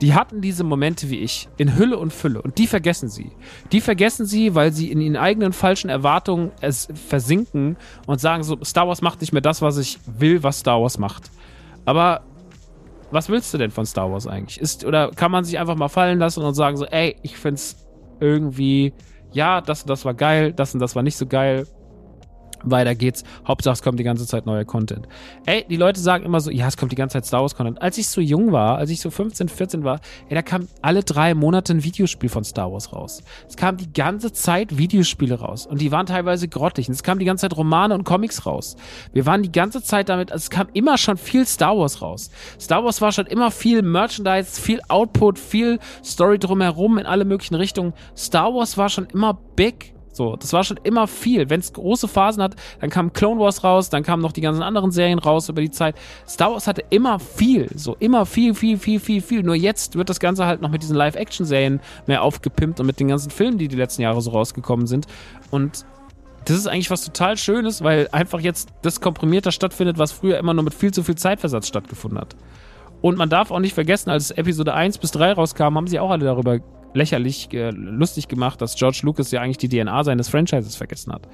Die hatten diese Momente wie ich, in Hülle und Fülle. Und die vergessen sie. Die vergessen sie, weil sie in ihren eigenen falschen Erwartungen es versinken und sagen so, Star Wars macht nicht mehr das, was ich will, was Star Wars macht. Aber was willst du denn von Star Wars eigentlich? Ist, oder kann man sich einfach mal fallen lassen und sagen so, ey, ich find's irgendwie, ja, das und das war geil, das und das war nicht so geil. Weiter geht's. Hauptsache, es kommt die ganze Zeit neuer Content. Ey, die Leute sagen immer so, ja, es kommt die ganze Zeit Star Wars Content. Als ich so jung war, als ich so 15, 14 war, ey, da kam alle drei Monate ein Videospiel von Star Wars raus. Es kam die ganze Zeit Videospiele raus. Und die waren teilweise grottig. Und es kam die ganze Zeit Romane und Comics raus. Wir waren die ganze Zeit damit, also es kam immer schon viel Star Wars raus. Star Wars war schon immer viel Merchandise, viel Output, viel Story drumherum in alle möglichen Richtungen. Star Wars war schon immer big so, das war schon immer viel. Wenn es große Phasen hat, dann kam Clone Wars raus, dann kamen noch die ganzen anderen Serien raus über die Zeit. Star Wars hatte immer viel, so immer viel, viel, viel, viel, viel. Nur jetzt wird das Ganze halt noch mit diesen Live-Action-Serien mehr aufgepimpt und mit den ganzen Filmen, die die letzten Jahre so rausgekommen sind. Und das ist eigentlich was total Schönes, weil einfach jetzt das komprimierter stattfindet, was früher immer nur mit viel zu viel Zeitversatz stattgefunden hat. Und man darf auch nicht vergessen, als Episode 1 bis 3 rauskam, haben sie auch alle darüber lächerlich äh, lustig gemacht, dass George Lucas ja eigentlich die DNA seines Franchises vergessen hat.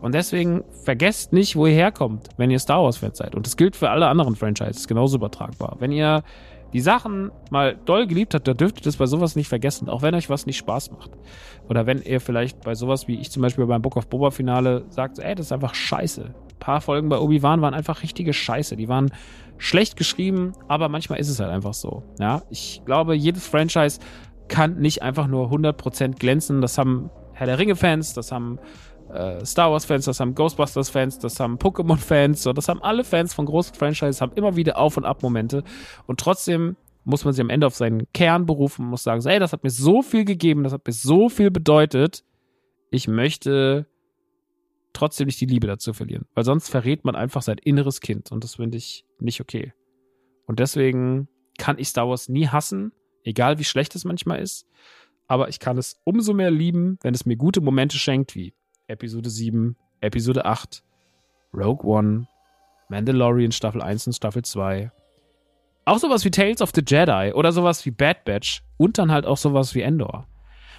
Und deswegen vergesst nicht, wo ihr herkommt, wenn ihr Star Wars-Fans seid. Und das gilt für alle anderen Franchises genauso übertragbar. Wenn ihr die Sachen mal doll geliebt habt, dann dürft ihr das bei sowas nicht vergessen, auch wenn euch was nicht Spaß macht. Oder wenn ihr vielleicht bei sowas wie ich zum Beispiel beim Book of Boba Finale sagt, ey, das ist einfach scheiße. Ein paar Folgen bei Obi-Wan waren einfach richtige Scheiße. Die waren schlecht geschrieben, aber manchmal ist es halt einfach so. Ja, ich glaube, jedes Franchise kann nicht einfach nur 100% glänzen. Das haben Herr der Ringe-Fans, das haben äh, Star Wars-Fans, das haben Ghostbusters-Fans, das haben Pokémon-Fans, so, das haben alle Fans von großen Franchises, haben immer wieder Auf- und Ab-Momente. Und trotzdem muss man sich am Ende auf seinen Kern berufen und muss sagen, so, ey, das hat mir so viel gegeben, das hat mir so viel bedeutet. Ich möchte trotzdem nicht die Liebe dazu verlieren. Weil sonst verrät man einfach sein inneres Kind und das finde ich nicht okay. Und deswegen kann ich Star Wars nie hassen, egal wie schlecht es manchmal ist. Aber ich kann es umso mehr lieben, wenn es mir gute Momente schenkt, wie Episode 7, Episode 8, Rogue One, Mandalorian Staffel 1 und Staffel 2. Auch sowas wie Tales of the Jedi oder sowas wie Bad Batch und dann halt auch sowas wie Endor.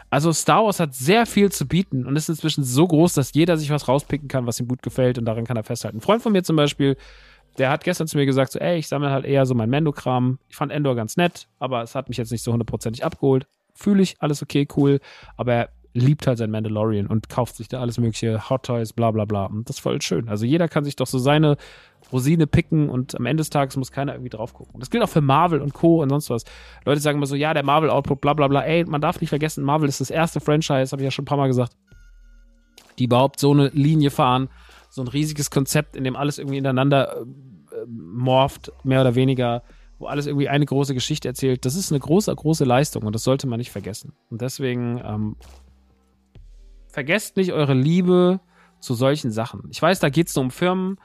Also Star Wars hat sehr viel zu bieten und ist inzwischen so groß, dass jeder sich was rauspicken kann, was ihm gut gefällt und daran kann er festhalten. Ein Freund von mir zum Beispiel, der hat gestern zu mir gesagt, so, ey, ich sammle halt eher so mein Mendo-Kram. Ich fand Endor ganz nett, aber es hat mich jetzt nicht so hundertprozentig abgeholt. Fühle ich, alles okay, cool, aber er liebt halt sein Mandalorian und kauft sich da alles mögliche Hot Toys, bla bla bla. Und das ist voll schön. Also jeder kann sich doch so seine Rosine picken und am Ende des Tages muss keiner irgendwie drauf gucken. Das gilt auch für Marvel und Co. und sonst was. Leute sagen immer so, ja, der Marvel-Output, bla bla bla. Ey, man darf nicht vergessen, Marvel ist das erste Franchise, habe ich ja schon ein paar Mal gesagt, die überhaupt so eine Linie fahren, so ein riesiges Konzept, in dem alles irgendwie ineinander äh, morpht, mehr oder weniger, wo alles irgendwie eine große Geschichte erzählt. Das ist eine große, große Leistung und das sollte man nicht vergessen. Und deswegen ähm, vergesst nicht eure Liebe zu solchen Sachen. Ich weiß, da geht es nur um Firmen,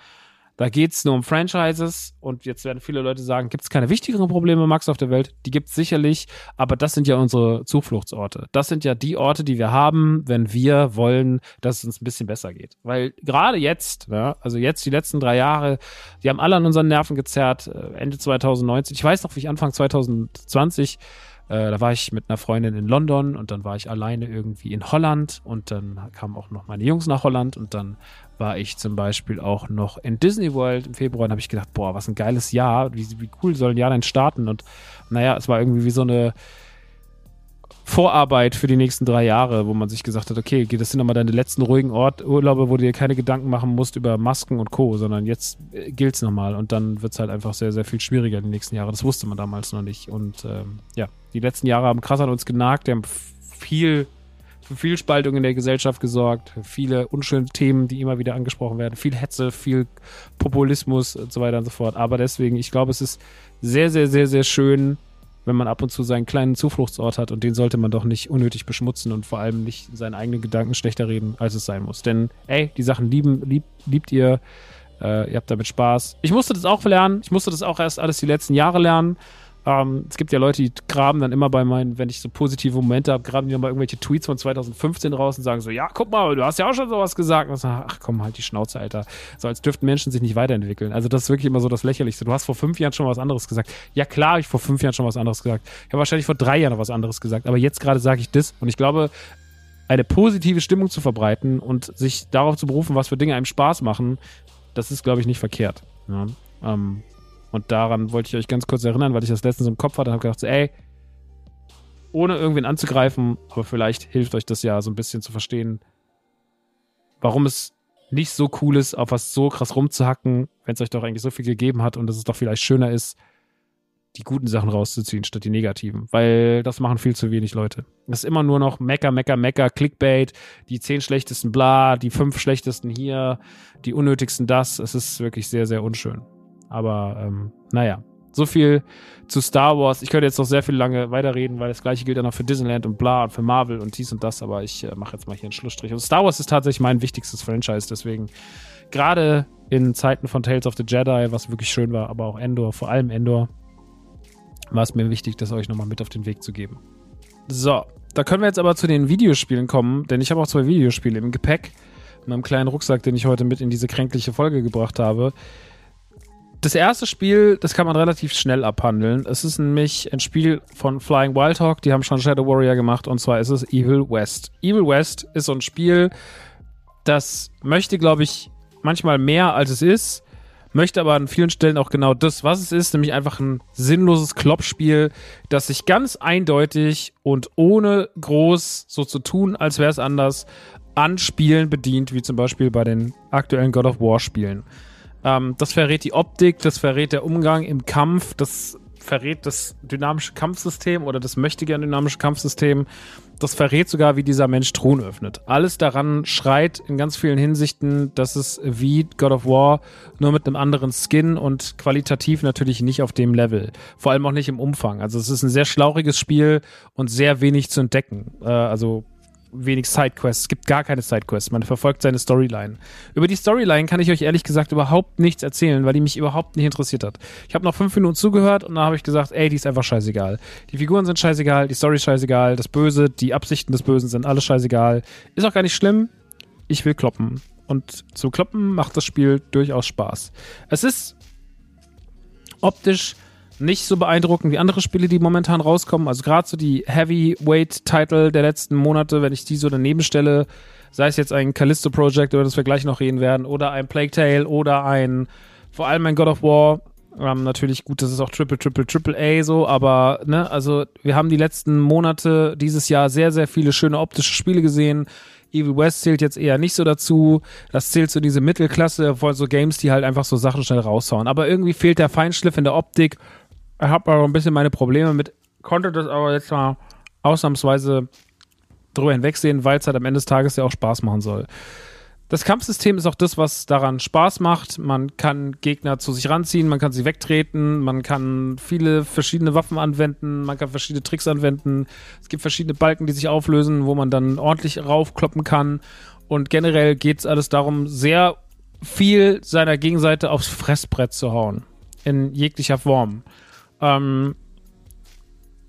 da geht es nur um Franchises und jetzt werden viele Leute sagen, gibt es keine wichtigeren Probleme, Max, auf der Welt? Die gibt es sicherlich, aber das sind ja unsere Zufluchtsorte. Das sind ja die Orte, die wir haben, wenn wir wollen, dass es uns ein bisschen besser geht. Weil gerade jetzt, ja, also jetzt die letzten drei Jahre, die haben alle an unseren Nerven gezerrt, äh, Ende 2019. Ich weiß noch, wie ich Anfang 2020 äh, da war ich mit einer Freundin in London und dann war ich alleine irgendwie in Holland und dann kamen auch noch meine Jungs nach Holland und dann war ich zum Beispiel auch noch in Disney World im Februar und habe ich gedacht, boah, was ein geiles Jahr, wie, wie cool soll ein Jahr denn starten? Und naja, es war irgendwie wie so eine Vorarbeit für die nächsten drei Jahre, wo man sich gesagt hat, okay, das sind nochmal deine letzten ruhigen Ort Urlaube, wo du dir keine Gedanken machen musst über Masken und Co., sondern jetzt äh, gilt es nochmal und dann wird es halt einfach sehr, sehr viel schwieriger die nächsten Jahre. Das wusste man damals noch nicht. Und ähm, ja, die letzten Jahre haben krass an uns genagt, die haben viel für viel Spaltung in der Gesellschaft gesorgt, viele unschöne Themen, die immer wieder angesprochen werden, viel Hetze, viel Populismus und so weiter und so fort. Aber deswegen, ich glaube, es ist sehr, sehr, sehr, sehr schön, wenn man ab und zu seinen kleinen Zufluchtsort hat und den sollte man doch nicht unnötig beschmutzen und vor allem nicht seinen eigenen Gedanken schlechter reden, als es sein muss. Denn, ey, die Sachen lieben, lieb, liebt ihr, äh, ihr habt damit Spaß. Ich musste das auch lernen, ich musste das auch erst alles die letzten Jahre lernen. Ähm, es gibt ja Leute, die graben dann immer bei meinen, wenn ich so positive Momente habe, graben die dann mal irgendwelche Tweets von 2015 raus und sagen so, ja, guck mal, du hast ja auch schon sowas gesagt. Und so, ach komm, halt die Schnauze, Alter. So als dürften Menschen sich nicht weiterentwickeln. Also das ist wirklich immer so das Lächerlichste. Du hast vor fünf Jahren schon was anderes gesagt. Ja klar, habe ich vor fünf Jahren schon was anderes gesagt. Ich habe wahrscheinlich vor drei Jahren noch was anderes gesagt. Aber jetzt gerade sage ich das. Und ich glaube, eine positive Stimmung zu verbreiten und sich darauf zu berufen, was für Dinge einem Spaß machen, das ist, glaube ich, nicht verkehrt. Ja, ähm, und daran wollte ich euch ganz kurz erinnern, weil ich das letztens im Kopf hatte und habe gedacht, so, ey, ohne irgendwen anzugreifen, aber vielleicht hilft euch das ja so ein bisschen zu verstehen, warum es nicht so cool ist, auf was so krass rumzuhacken, wenn es euch doch eigentlich so viel gegeben hat und dass es doch vielleicht schöner ist, die guten Sachen rauszuziehen, statt die negativen. Weil das machen viel zu wenig Leute. Es ist immer nur noch Mecker, Mecker, Mecker, Clickbait, die zehn schlechtesten bla, die fünf schlechtesten hier, die unnötigsten das. Es ist wirklich sehr, sehr unschön. Aber ähm, naja, so viel zu Star Wars. Ich könnte jetzt noch sehr viel lange weiterreden, weil das gleiche gilt ja noch für Disneyland und bla und für Marvel und dies und das, aber ich äh, mache jetzt mal hier einen Schlussstrich. Und Star Wars ist tatsächlich mein wichtigstes Franchise, deswegen gerade in Zeiten von Tales of the Jedi, was wirklich schön war, aber auch Endor, vor allem Endor, war es mir wichtig, das euch nochmal mit auf den Weg zu geben. So, da können wir jetzt aber zu den Videospielen kommen, denn ich habe auch zwei Videospiele im Gepäck, in meinem kleinen Rucksack, den ich heute mit in diese kränkliche Folge gebracht habe. Das erste Spiel, das kann man relativ schnell abhandeln. Es ist nämlich ein Spiel von Flying Wildhawk, die haben schon Shadow Warrior gemacht und zwar ist es Evil West. Evil West ist so ein Spiel, das möchte, glaube ich, manchmal mehr als es ist, möchte aber an vielen Stellen auch genau das, was es ist, nämlich einfach ein sinnloses Kloppspiel, das sich ganz eindeutig und ohne groß so zu tun, als wäre es anders, an Spielen bedient, wie zum Beispiel bei den aktuellen God of War Spielen. Ähm, das verrät die Optik, das verrät der Umgang im Kampf, das verrät das dynamische Kampfsystem oder das möchte gern dynamische Kampfsystem. Das verrät sogar, wie dieser Mensch Thron öffnet. Alles daran schreit in ganz vielen Hinsichten, dass es wie God of War nur mit einem anderen Skin und qualitativ natürlich nicht auf dem Level. Vor allem auch nicht im Umfang. Also es ist ein sehr schlauchiges Spiel und sehr wenig zu entdecken. Äh, also wenig Sidequests. Es gibt gar keine Sidequests. Man verfolgt seine Storyline. Über die Storyline kann ich euch ehrlich gesagt überhaupt nichts erzählen, weil die mich überhaupt nicht interessiert hat. Ich habe noch fünf Minuten zugehört und dann habe ich gesagt, ey, die ist einfach scheißegal. Die Figuren sind scheißegal, die Story ist scheißegal, das Böse, die Absichten des Bösen sind alles scheißegal. Ist auch gar nicht schlimm. Ich will kloppen. Und zu kloppen macht das Spiel durchaus Spaß. Es ist optisch nicht so beeindruckend wie andere Spiele, die momentan rauskommen. Also gerade so die Heavyweight-Title der letzten Monate, wenn ich die so daneben stelle, sei es jetzt ein Callisto Project, über das wir gleich noch reden werden, oder ein Plague Tale oder ein, vor allem ein God of War. Ähm, natürlich gut, das ist auch Triple, Triple, Triple A so, aber ne, also wir haben die letzten Monate dieses Jahr sehr, sehr viele schöne optische Spiele gesehen. Evil West zählt jetzt eher nicht so dazu. Das zählt so diese Mittelklasse von so Games, die halt einfach so Sachen schnell raushauen. Aber irgendwie fehlt der Feinschliff in der Optik habe aber ein bisschen meine Probleme mit, konnte das aber jetzt mal ausnahmsweise drüber hinwegsehen, weil es halt am Ende des Tages ja auch Spaß machen soll. Das Kampfsystem ist auch das, was daran Spaß macht. Man kann Gegner zu sich ranziehen, man kann sie wegtreten, man kann viele verschiedene Waffen anwenden, man kann verschiedene Tricks anwenden. Es gibt verschiedene Balken, die sich auflösen, wo man dann ordentlich raufkloppen kann. Und generell geht es alles darum, sehr viel seiner Gegenseite aufs Fressbrett zu hauen. In jeglicher Form. Ähm,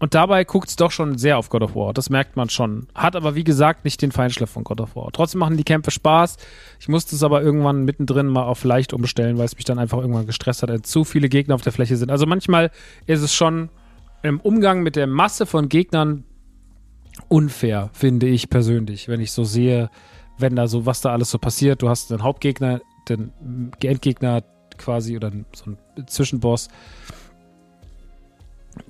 und dabei guckt es doch schon sehr auf God of War. Das merkt man schon. Hat aber, wie gesagt, nicht den Feinschliff von God of War. Trotzdem machen die Kämpfe Spaß. Ich musste es aber irgendwann mittendrin mal auf leicht umstellen, weil es mich dann einfach irgendwann gestresst hat, als zu viele Gegner auf der Fläche sind. Also manchmal ist es schon im Umgang mit der Masse von Gegnern unfair, finde ich persönlich, wenn ich so sehe, wenn da so, was da alles so passiert. Du hast den Hauptgegner, den Endgegner quasi oder so einen Zwischenboss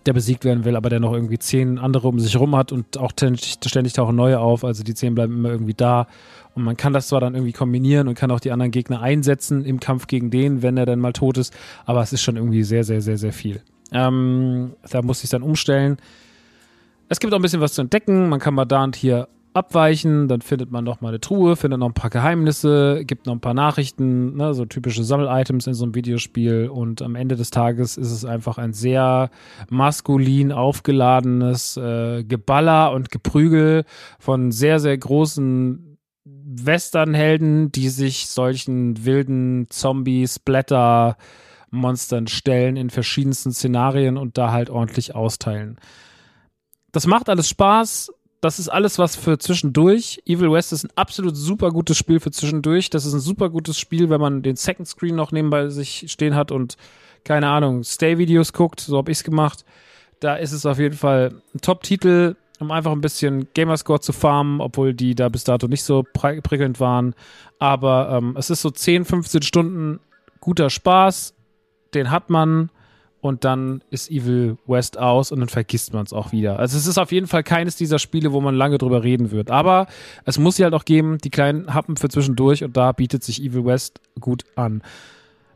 der besiegt werden will, aber der noch irgendwie zehn andere um sich rum hat und auch ständig tauchen neue auf. Also die zehn bleiben immer irgendwie da. Und man kann das zwar dann irgendwie kombinieren und kann auch die anderen Gegner einsetzen im Kampf gegen den, wenn er dann mal tot ist, aber es ist schon irgendwie sehr, sehr, sehr, sehr viel. Ähm, da muss ich dann umstellen. Es gibt auch ein bisschen was zu entdecken. Man kann mal da und hier abweichen, dann findet man noch mal eine Truhe, findet noch ein paar Geheimnisse, gibt noch ein paar Nachrichten, ne, so typische Sammel-Items in so einem Videospiel und am Ende des Tages ist es einfach ein sehr maskulin aufgeladenes äh, Geballer und Geprügel von sehr, sehr großen Westernhelden, die sich solchen wilden Zombie-Splatter Monstern stellen in verschiedensten Szenarien und da halt ordentlich austeilen. Das macht alles Spaß das ist alles was für zwischendurch. Evil West ist ein absolut super gutes Spiel für zwischendurch. Das ist ein super gutes Spiel, wenn man den Second Screen noch nebenbei sich stehen hat und keine Ahnung, Stay-Videos guckt. So habe ich's gemacht. Da ist es auf jeden Fall ein Top-Titel, um einfach ein bisschen Gamerscore zu farmen, obwohl die da bis dato nicht so prickelnd waren. Aber ähm, es ist so 10, 15 Stunden guter Spaß. Den hat man und dann ist Evil West aus und dann vergisst man es auch wieder. Also es ist auf jeden Fall keines dieser Spiele, wo man lange drüber reden wird. Aber es muss sie halt auch geben, die kleinen Happen für zwischendurch und da bietet sich Evil West gut an.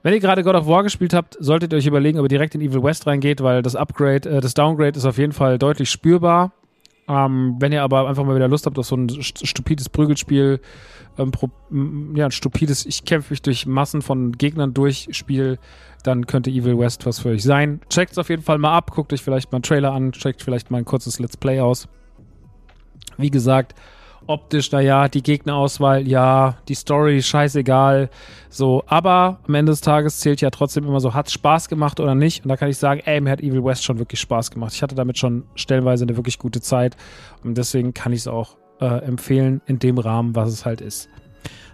Wenn ihr gerade God of War gespielt habt, solltet ihr euch überlegen, ob ihr direkt in Evil West reingeht, weil das Upgrade, äh, das Downgrade ist auf jeden Fall deutlich spürbar. Ähm, wenn ihr aber einfach mal wieder Lust habt auf so ein stupides Prügelspiel, ähm, pro, ja, ein stupides, ich kämpfe mich durch Massen von Gegnern durch Spiel, dann könnte Evil West was für euch sein. Checkt es auf jeden Fall mal ab, guckt euch vielleicht mal einen Trailer an, checkt vielleicht mal ein kurzes Let's Play aus. Wie gesagt, optisch, naja, die Gegnerauswahl, ja, die Story, scheißegal. So, aber am Ende des Tages zählt ja trotzdem immer so, hat Spaß gemacht oder nicht? Und da kann ich sagen, ey, mir hat Evil West schon wirklich Spaß gemacht. Ich hatte damit schon stellenweise eine wirklich gute Zeit. Und deswegen kann ich es auch äh, empfehlen, in dem Rahmen, was es halt ist.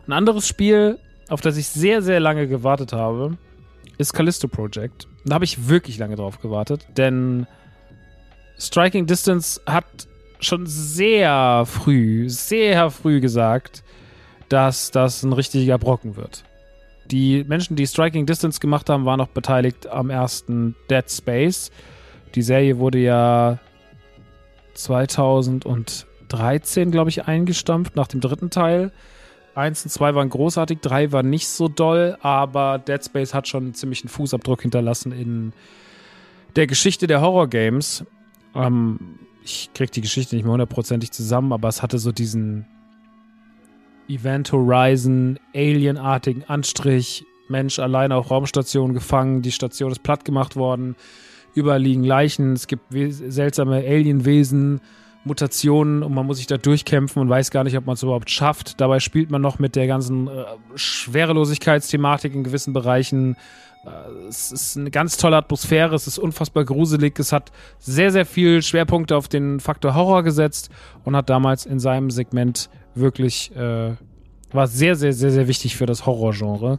Ein anderes Spiel, auf das ich sehr, sehr lange gewartet habe, ist Callisto Project. Da habe ich wirklich lange drauf gewartet, denn Striking Distance hat schon sehr früh, sehr früh gesagt, dass das ein richtiger Brocken wird. Die Menschen, die Striking Distance gemacht haben, waren auch beteiligt am ersten Dead Space. Die Serie wurde ja 2013, glaube ich, eingestampft nach dem dritten Teil. Eins und zwei waren großartig, drei waren nicht so doll, aber Dead Space hat schon einen ziemlichen Fußabdruck hinterlassen in der Geschichte der Horror-Games. Ähm, ich krieg die Geschichte nicht mehr hundertprozentig zusammen, aber es hatte so diesen Event Horizon, Alien-artigen Anstrich. Mensch alleine auf Raumstation gefangen, die Station ist platt gemacht worden, überall liegen Leichen, es gibt seltsame Alienwesen Mutationen und man muss sich da durchkämpfen und weiß gar nicht, ob man es überhaupt schafft. Dabei spielt man noch mit der ganzen äh, Schwerelosigkeitsthematik in gewissen Bereichen. Es ist eine ganz tolle Atmosphäre, es ist unfassbar gruselig, es hat sehr, sehr viel Schwerpunkte auf den Faktor Horror gesetzt und hat damals in seinem Segment wirklich, äh, war sehr, sehr, sehr, sehr wichtig für das Horrorgenre.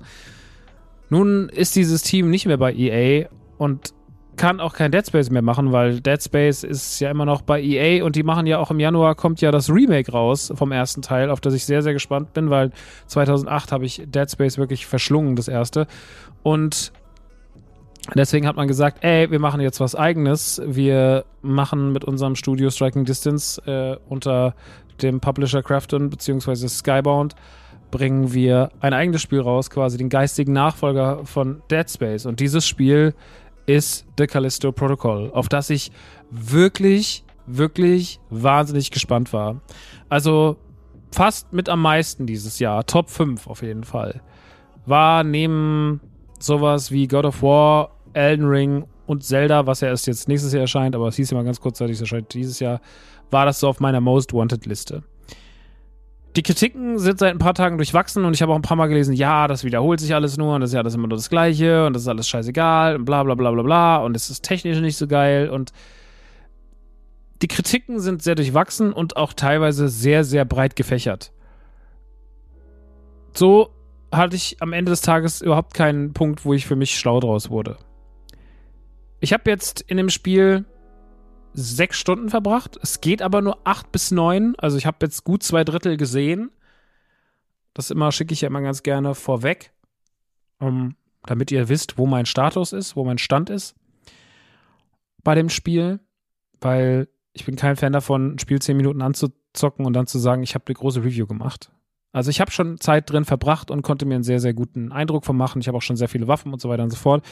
Nun ist dieses Team nicht mehr bei EA und kann auch kein Dead Space mehr machen, weil Dead Space ist ja immer noch bei EA und die machen ja auch im Januar kommt ja das Remake raus vom ersten Teil, auf das ich sehr, sehr gespannt bin, weil 2008 habe ich Dead Space wirklich verschlungen, das erste. Und deswegen hat man gesagt, ey, wir machen jetzt was eigenes. Wir machen mit unserem Studio Striking Distance äh, unter dem Publisher Crafton bzw. Skybound bringen wir ein eigenes Spiel raus, quasi den geistigen Nachfolger von Dead Space. Und dieses Spiel ist The Callisto Protocol, auf das ich wirklich, wirklich wahnsinnig gespannt war. Also fast mit am meisten dieses Jahr, Top 5 auf jeden Fall, war neben sowas wie God of War, Elden Ring und Zelda, was ja erst jetzt nächstes Jahr erscheint, aber es hieß ja mal ganz kurzzeitig, es erscheint dieses Jahr, war das so auf meiner Most Wanted Liste. Die Kritiken sind seit ein paar Tagen durchwachsen und ich habe auch ein paar Mal gelesen, ja, das wiederholt sich alles nur und das ist ja alles immer nur das Gleiche und das ist alles scheißegal und bla bla bla bla bla und es ist technisch nicht so geil und die Kritiken sind sehr durchwachsen und auch teilweise sehr, sehr breit gefächert. So hatte ich am Ende des Tages überhaupt keinen Punkt, wo ich für mich schlau draus wurde. Ich habe jetzt in dem Spiel sechs Stunden verbracht. Es geht aber nur acht bis neun. Also ich habe jetzt gut zwei Drittel gesehen. Das immer schicke ich ja immer ganz gerne vorweg, um, damit ihr wisst, wo mein Status ist, wo mein Stand ist bei dem Spiel, weil ich bin kein Fan davon, ein Spiel zehn Minuten anzuzocken und dann zu sagen, ich habe eine große Review gemacht. Also ich habe schon Zeit drin verbracht und konnte mir einen sehr, sehr guten Eindruck von machen. Ich habe auch schon sehr viele Waffen und so weiter und so fort.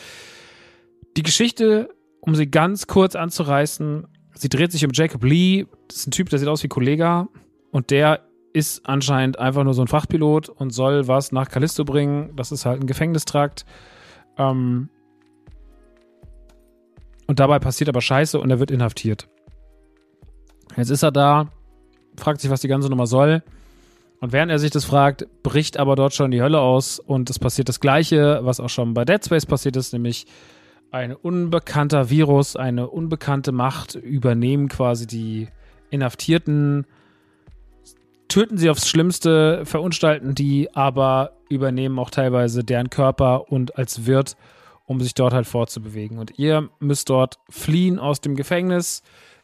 Die Geschichte um sie ganz kurz anzureißen, sie dreht sich um Jacob Lee. Das ist ein Typ, der sieht aus wie Kollega. Und der ist anscheinend einfach nur so ein Fachpilot und soll was nach Callisto bringen. Das ist halt ein Gefängnistrakt. Ähm und dabei passiert aber Scheiße und er wird inhaftiert. Jetzt ist er da, fragt sich, was die ganze Nummer soll. Und während er sich das fragt, bricht aber dort schon die Hölle aus und es passiert das Gleiche, was auch schon bei Dead Space passiert ist, nämlich ein unbekannter Virus, eine unbekannte Macht übernehmen quasi die Inhaftierten, töten sie aufs Schlimmste, verunstalten die, aber übernehmen auch teilweise deren Körper und als Wirt, um sich dort halt fortzubewegen. Und ihr müsst dort fliehen aus dem Gefängnis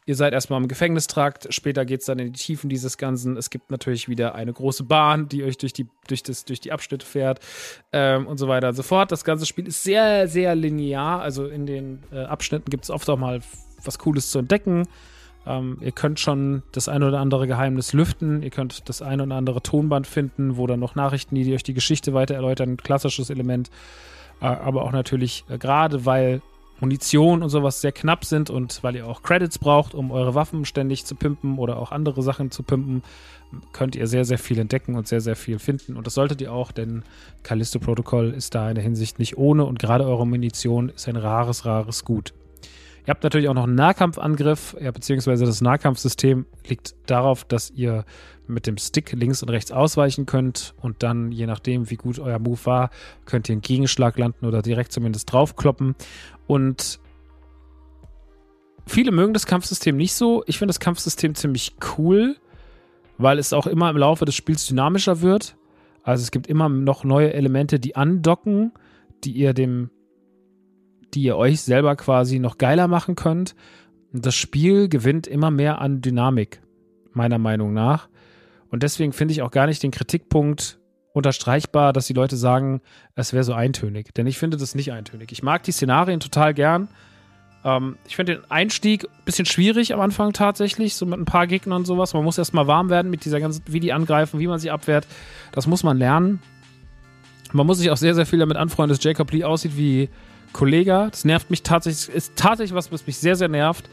Ihr seid erstmal im Gefängnistrakt, später geht es dann in die Tiefen dieses Ganzen. Es gibt natürlich wieder eine große Bahn, die euch durch die, durch das, durch die Abschnitte fährt ähm, und so weiter und so fort. Das ganze Spiel ist sehr, sehr linear. Also in den äh, Abschnitten gibt es oft auch mal was Cooles zu entdecken. Ähm, ihr könnt schon das ein oder andere Geheimnis lüften. Ihr könnt das ein oder andere Tonband finden, wo dann noch Nachrichten, die euch die Geschichte weiter erläutern. Klassisches Element. Äh, aber auch natürlich, äh, gerade weil Munition und sowas sehr knapp sind und weil ihr auch Credits braucht, um eure Waffen ständig zu pimpen oder auch andere Sachen zu pimpen, könnt ihr sehr, sehr viel entdecken und sehr, sehr viel finden. Und das solltet ihr auch, denn Callisto Protocol ist da in der Hinsicht nicht ohne und gerade eure Munition ist ein rares, rares Gut. Ihr habt natürlich auch noch einen Nahkampfangriff, ja, beziehungsweise das Nahkampfsystem liegt darauf, dass ihr mit dem Stick links und rechts ausweichen könnt und dann, je nachdem, wie gut euer Move war, könnt ihr einen Gegenschlag landen oder direkt zumindest draufkloppen. Und viele mögen das Kampfsystem nicht so. Ich finde das Kampfsystem ziemlich cool, weil es auch immer im Laufe des Spiels dynamischer wird. Also es gibt immer noch neue Elemente, die andocken, die ihr dem die ihr euch selber quasi noch geiler machen könnt. Das Spiel gewinnt immer mehr an Dynamik, meiner Meinung nach. Und deswegen finde ich auch gar nicht den Kritikpunkt unterstreichbar, dass die Leute sagen, es wäre so eintönig. Denn ich finde das nicht eintönig. Ich mag die Szenarien total gern. Ähm, ich finde den Einstieg ein bisschen schwierig am Anfang tatsächlich, so mit ein paar Gegnern und sowas. Man muss erstmal warm werden mit dieser ganzen, wie die angreifen, wie man sie abwehrt. Das muss man lernen. Man muss sich auch sehr, sehr viel damit anfreunden, dass Jacob Lee aussieht wie Kollege. Das nervt mich tatsächlich, ist tatsächlich was, was mich sehr, sehr nervt.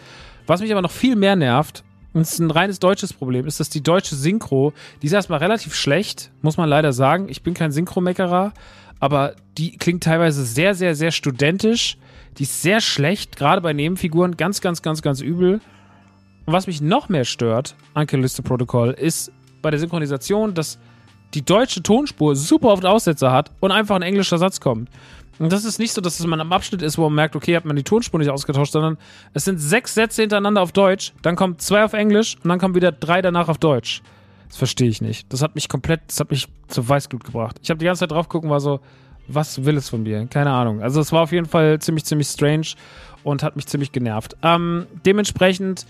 Was mich aber noch viel mehr nervt, und es ist ein reines deutsches Problem, ist, dass die deutsche Synchro, die ist erstmal relativ schlecht, muss man leider sagen. Ich bin kein Synchromeckerer, aber die klingt teilweise sehr, sehr, sehr studentisch. Die ist sehr schlecht, gerade bei Nebenfiguren, ganz, ganz, ganz, ganz übel. Und was mich noch mehr stört an Callisto Protocol ist bei der Synchronisation, dass die deutsche Tonspur super oft Aussetzer hat und einfach ein englischer Satz kommt. Und das ist nicht so, dass es mal am Abschnitt ist, wo man merkt, okay, hat man die Tonspur nicht ausgetauscht, sondern es sind sechs Sätze hintereinander auf Deutsch, dann kommen zwei auf Englisch und dann kommen wieder drei danach auf Deutsch. Das verstehe ich nicht. Das hat mich komplett, das hat mich zu Weißglut gebracht. Ich habe die ganze Zeit drauf gucken, war so, was will es von mir? Keine Ahnung. Also es war auf jeden Fall ziemlich, ziemlich strange und hat mich ziemlich genervt. Ähm, dementsprechend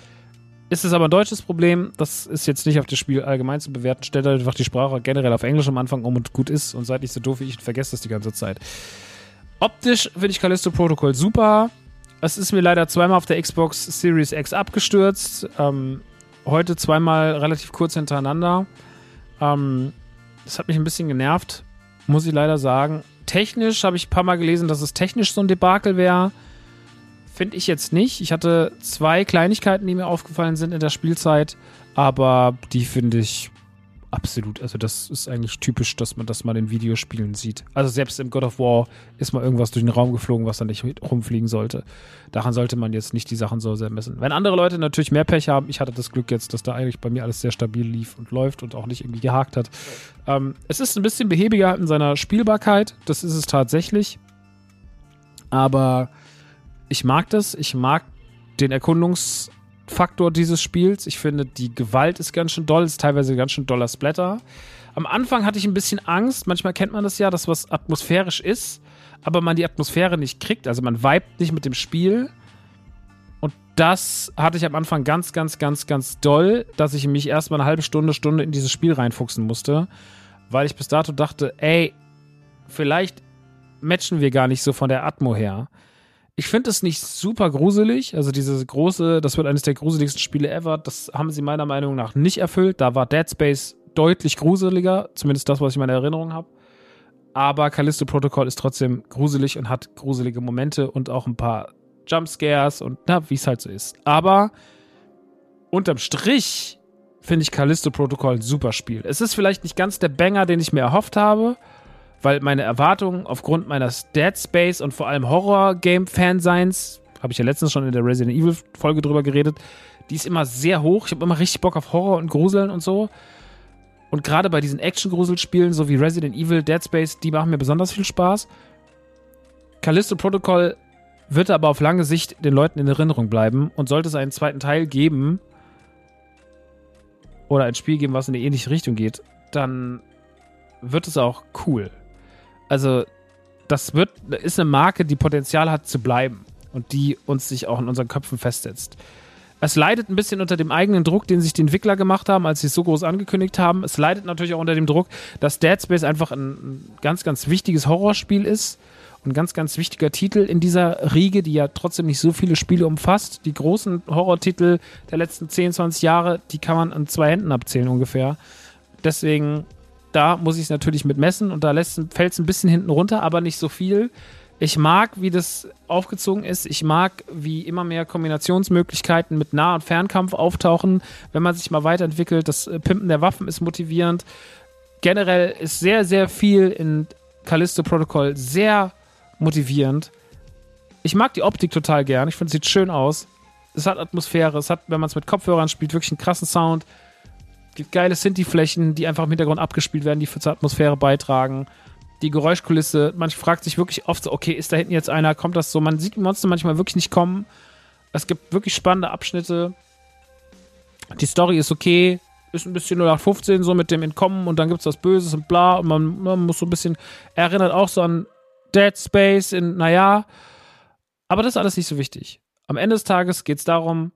ist es aber ein deutsches Problem. Das ist jetzt nicht auf das Spiel allgemein zu bewerten. Stellt einfach die Sprache generell auf Englisch am Anfang um und gut ist und seid nicht so doof wie ich und vergesst das die ganze Zeit. Optisch finde ich Callisto Protocol super. Es ist mir leider zweimal auf der Xbox Series X abgestürzt. Ähm, heute zweimal relativ kurz hintereinander. Ähm, das hat mich ein bisschen genervt, muss ich leider sagen. Technisch habe ich ein paar Mal gelesen, dass es technisch so ein Debakel wäre. Finde ich jetzt nicht. Ich hatte zwei Kleinigkeiten, die mir aufgefallen sind in der Spielzeit, aber die finde ich absolut. Also, das ist eigentlich typisch, dass man das mal in Videospielen sieht. Also, selbst im God of War ist mal irgendwas durch den Raum geflogen, was da nicht rumfliegen sollte. Daran sollte man jetzt nicht die Sachen so sehr messen. Wenn andere Leute natürlich mehr Pech haben, ich hatte das Glück jetzt, dass da eigentlich bei mir alles sehr stabil lief und läuft und auch nicht irgendwie gehakt hat. Ähm, es ist ein bisschen behäbiger in seiner Spielbarkeit. Das ist es tatsächlich. Aber ich mag das. Ich mag den Erkundungsfaktor dieses Spiels. Ich finde, die Gewalt ist ganz schön doll, ist teilweise ganz schön doller Splatter. Am Anfang hatte ich ein bisschen Angst. Manchmal kennt man das ja, dass was atmosphärisch ist, aber man die Atmosphäre nicht kriegt. Also man vibet nicht mit dem Spiel. Und das hatte ich am Anfang ganz, ganz, ganz, ganz doll, dass ich mich erstmal eine halbe Stunde, Stunde in dieses Spiel reinfuchsen musste, weil ich bis dato dachte, ey, vielleicht matchen wir gar nicht so von der Atmo her. Ich finde es nicht super gruselig. Also diese große, das wird eines der gruseligsten Spiele ever. Das haben sie meiner Meinung nach nicht erfüllt. Da war Dead Space deutlich gruseliger. Zumindest das, was ich in meiner Erinnerung habe. Aber Callisto Protocol ist trotzdem gruselig und hat gruselige Momente und auch ein paar Jumpscares und na, wie es halt so ist. Aber unterm Strich finde ich Callisto Protocol ein super Spiel. Es ist vielleicht nicht ganz der Banger, den ich mir erhofft habe weil meine Erwartungen aufgrund meines Dead Space und vor allem Horror-Game-Fanseins, habe ich ja letztens schon in der Resident Evil-Folge drüber geredet, die ist immer sehr hoch. Ich habe immer richtig Bock auf Horror und Gruseln und so. Und gerade bei diesen Action-Gruselspielen, so wie Resident Evil, Dead Space, die machen mir besonders viel Spaß. Callisto Protocol wird aber auf lange Sicht den Leuten in Erinnerung bleiben und sollte es einen zweiten Teil geben oder ein Spiel geben, was in eine ähnliche Richtung geht, dann wird es auch cool also das wird, ist eine Marke, die Potenzial hat zu bleiben und die uns sich auch in unseren Köpfen festsetzt. Es leidet ein bisschen unter dem eigenen Druck, den sich die Entwickler gemacht haben, als sie es so groß angekündigt haben. Es leidet natürlich auch unter dem Druck, dass Dead Space einfach ein ganz, ganz wichtiges Horrorspiel ist und ein ganz, ganz wichtiger Titel in dieser Riege, die ja trotzdem nicht so viele Spiele umfasst. Die großen Horrortitel der letzten 10, 20 Jahre, die kann man an zwei Händen abzählen ungefähr. Deswegen da muss ich es natürlich mit messen und da fällt es ein bisschen hinten runter, aber nicht so viel. Ich mag, wie das aufgezogen ist. Ich mag, wie immer mehr Kombinationsmöglichkeiten mit Nah- und Fernkampf auftauchen, wenn man sich mal weiterentwickelt. Das äh, Pimpen der Waffen ist motivierend. Generell ist sehr, sehr viel in Callisto Protocol sehr motivierend. Ich mag die Optik total gern. Ich finde, es sieht schön aus. Es hat Atmosphäre. Es hat, wenn man es mit Kopfhörern spielt, wirklich einen krassen Sound geile Sinti-Flächen, die einfach im Hintergrund abgespielt werden, die für zur Atmosphäre beitragen. Die Geräuschkulisse, man fragt sich wirklich oft so, okay, ist da hinten jetzt einer, kommt das so? Man sieht die Monster manchmal wirklich nicht kommen. Es gibt wirklich spannende Abschnitte. Die Story ist okay, ist ein bisschen 0815 so mit dem Entkommen und dann gibt es was Böses und bla und man, man, muss so ein bisschen, erinnert auch so an Dead Space in, naja, aber das ist alles nicht so wichtig. Am Ende des Tages geht es darum,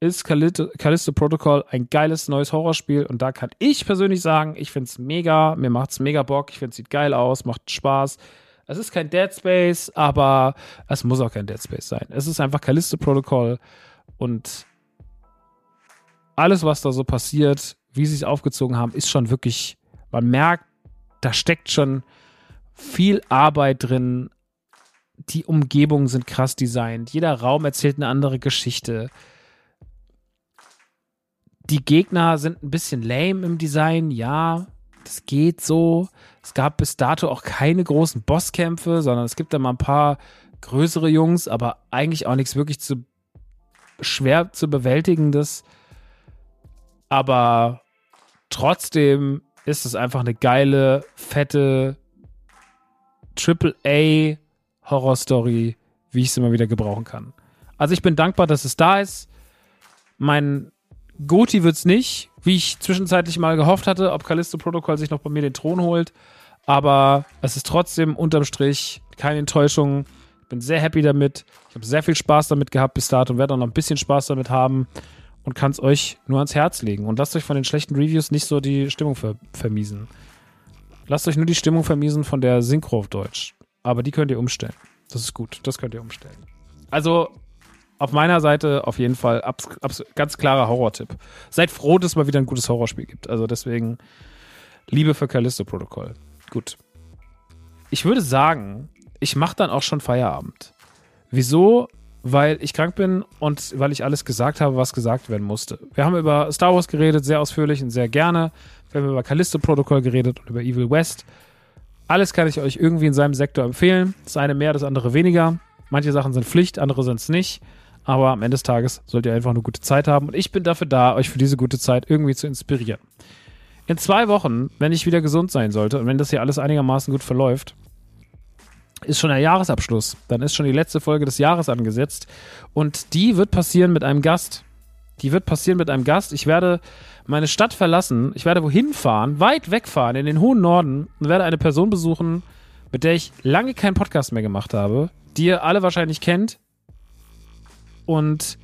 ist Callisto, Protocol ein geiles neues Horrorspiel und da kann ich persönlich sagen, ich finde es mega, mir macht es mega Bock, ich finde es sieht geil aus, macht Spaß. Es ist kein Dead Space, aber es muss auch kein Dead Space sein. Es ist einfach Callisto Protocol und alles, was da so passiert, wie sie es aufgezogen haben, ist schon wirklich, man merkt, da steckt schon viel Arbeit drin. Die Umgebungen sind krass designt. Jeder Raum erzählt eine andere Geschichte die Gegner sind ein bisschen lame im Design, ja, das geht so. Es gab bis dato auch keine großen Bosskämpfe, sondern es gibt da mal ein paar größere Jungs, aber eigentlich auch nichts wirklich zu schwer zu bewältigendes. aber trotzdem ist es einfach eine geile, fette Triple-A Horror-Story, wie ich es immer wieder gebrauchen kann. Also ich bin dankbar, dass es da ist. Mein Goti wird's nicht, wie ich zwischenzeitlich mal gehofft hatte, ob Callisto Protocol sich noch bei mir den Thron holt. Aber es ist trotzdem unterm Strich keine Enttäuschung. Ich bin sehr happy damit. Ich habe sehr viel Spaß damit gehabt bis dato und werde auch noch ein bisschen Spaß damit haben und kann es euch nur ans Herz legen. Und lasst euch von den schlechten Reviews nicht so die Stimmung ver vermiesen. Lasst euch nur die Stimmung vermiesen von der Synchro auf Deutsch. Aber die könnt ihr umstellen. Das ist gut. Das könnt ihr umstellen. Also auf meiner Seite auf jeden Fall abs, abs, ganz klarer Horror-Tipp. Seid froh, dass es mal wieder ein gutes Horrorspiel gibt. Also deswegen Liebe für Callisto Protokoll. Gut. Ich würde sagen, ich mache dann auch schon Feierabend. Wieso? Weil ich krank bin und weil ich alles gesagt habe, was gesagt werden musste. Wir haben über Star Wars geredet, sehr ausführlich und sehr gerne. Wir haben über Callisto Protokoll geredet und über Evil West. Alles kann ich euch irgendwie in seinem Sektor empfehlen. Das eine mehr, das andere weniger. Manche Sachen sind Pflicht, andere sind es nicht. Aber am Ende des Tages sollt ihr einfach eine gute Zeit haben. Und ich bin dafür da, euch für diese gute Zeit irgendwie zu inspirieren. In zwei Wochen, wenn ich wieder gesund sein sollte und wenn das hier alles einigermaßen gut verläuft, ist schon der Jahresabschluss. Dann ist schon die letzte Folge des Jahres angesetzt. Und die wird passieren mit einem Gast. Die wird passieren mit einem Gast. Ich werde meine Stadt verlassen. Ich werde wohin fahren, weit wegfahren, in den hohen Norden und werde eine Person besuchen, mit der ich lange keinen Podcast mehr gemacht habe, die ihr alle wahrscheinlich kennt, und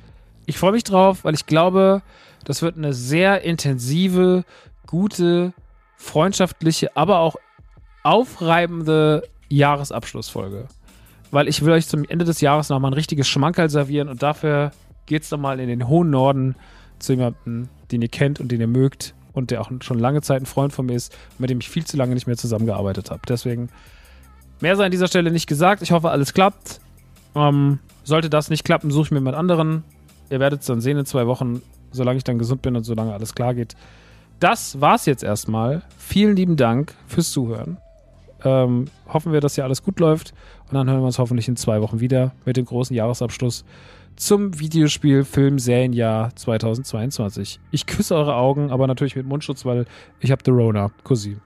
ich freue mich drauf, weil ich glaube, das wird eine sehr intensive, gute, freundschaftliche, aber auch aufreibende Jahresabschlussfolge. Weil ich will euch zum Ende des Jahres nochmal ein richtiges Schmankerl servieren und dafür geht es nochmal in den hohen Norden zu jemandem, den ihr kennt und den ihr mögt und der auch schon lange Zeit ein Freund von mir ist, mit dem ich viel zu lange nicht mehr zusammengearbeitet habe. Deswegen mehr sei an dieser Stelle nicht gesagt. Ich hoffe, alles klappt. Ähm, sollte das nicht klappen, suche ich mir jemand anderen. Ihr werdet es dann sehen in zwei Wochen, solange ich dann gesund bin und solange alles klar geht. Das war's jetzt erstmal. Vielen lieben Dank fürs Zuhören. Ähm, hoffen wir, dass hier alles gut läuft. Und dann hören wir uns hoffentlich in zwei Wochen wieder mit dem großen Jahresabschluss zum Videospiel Film Serienjahr 2022. Ich küsse eure Augen, aber natürlich mit Mundschutz, weil ich habe The Rona. Kussi.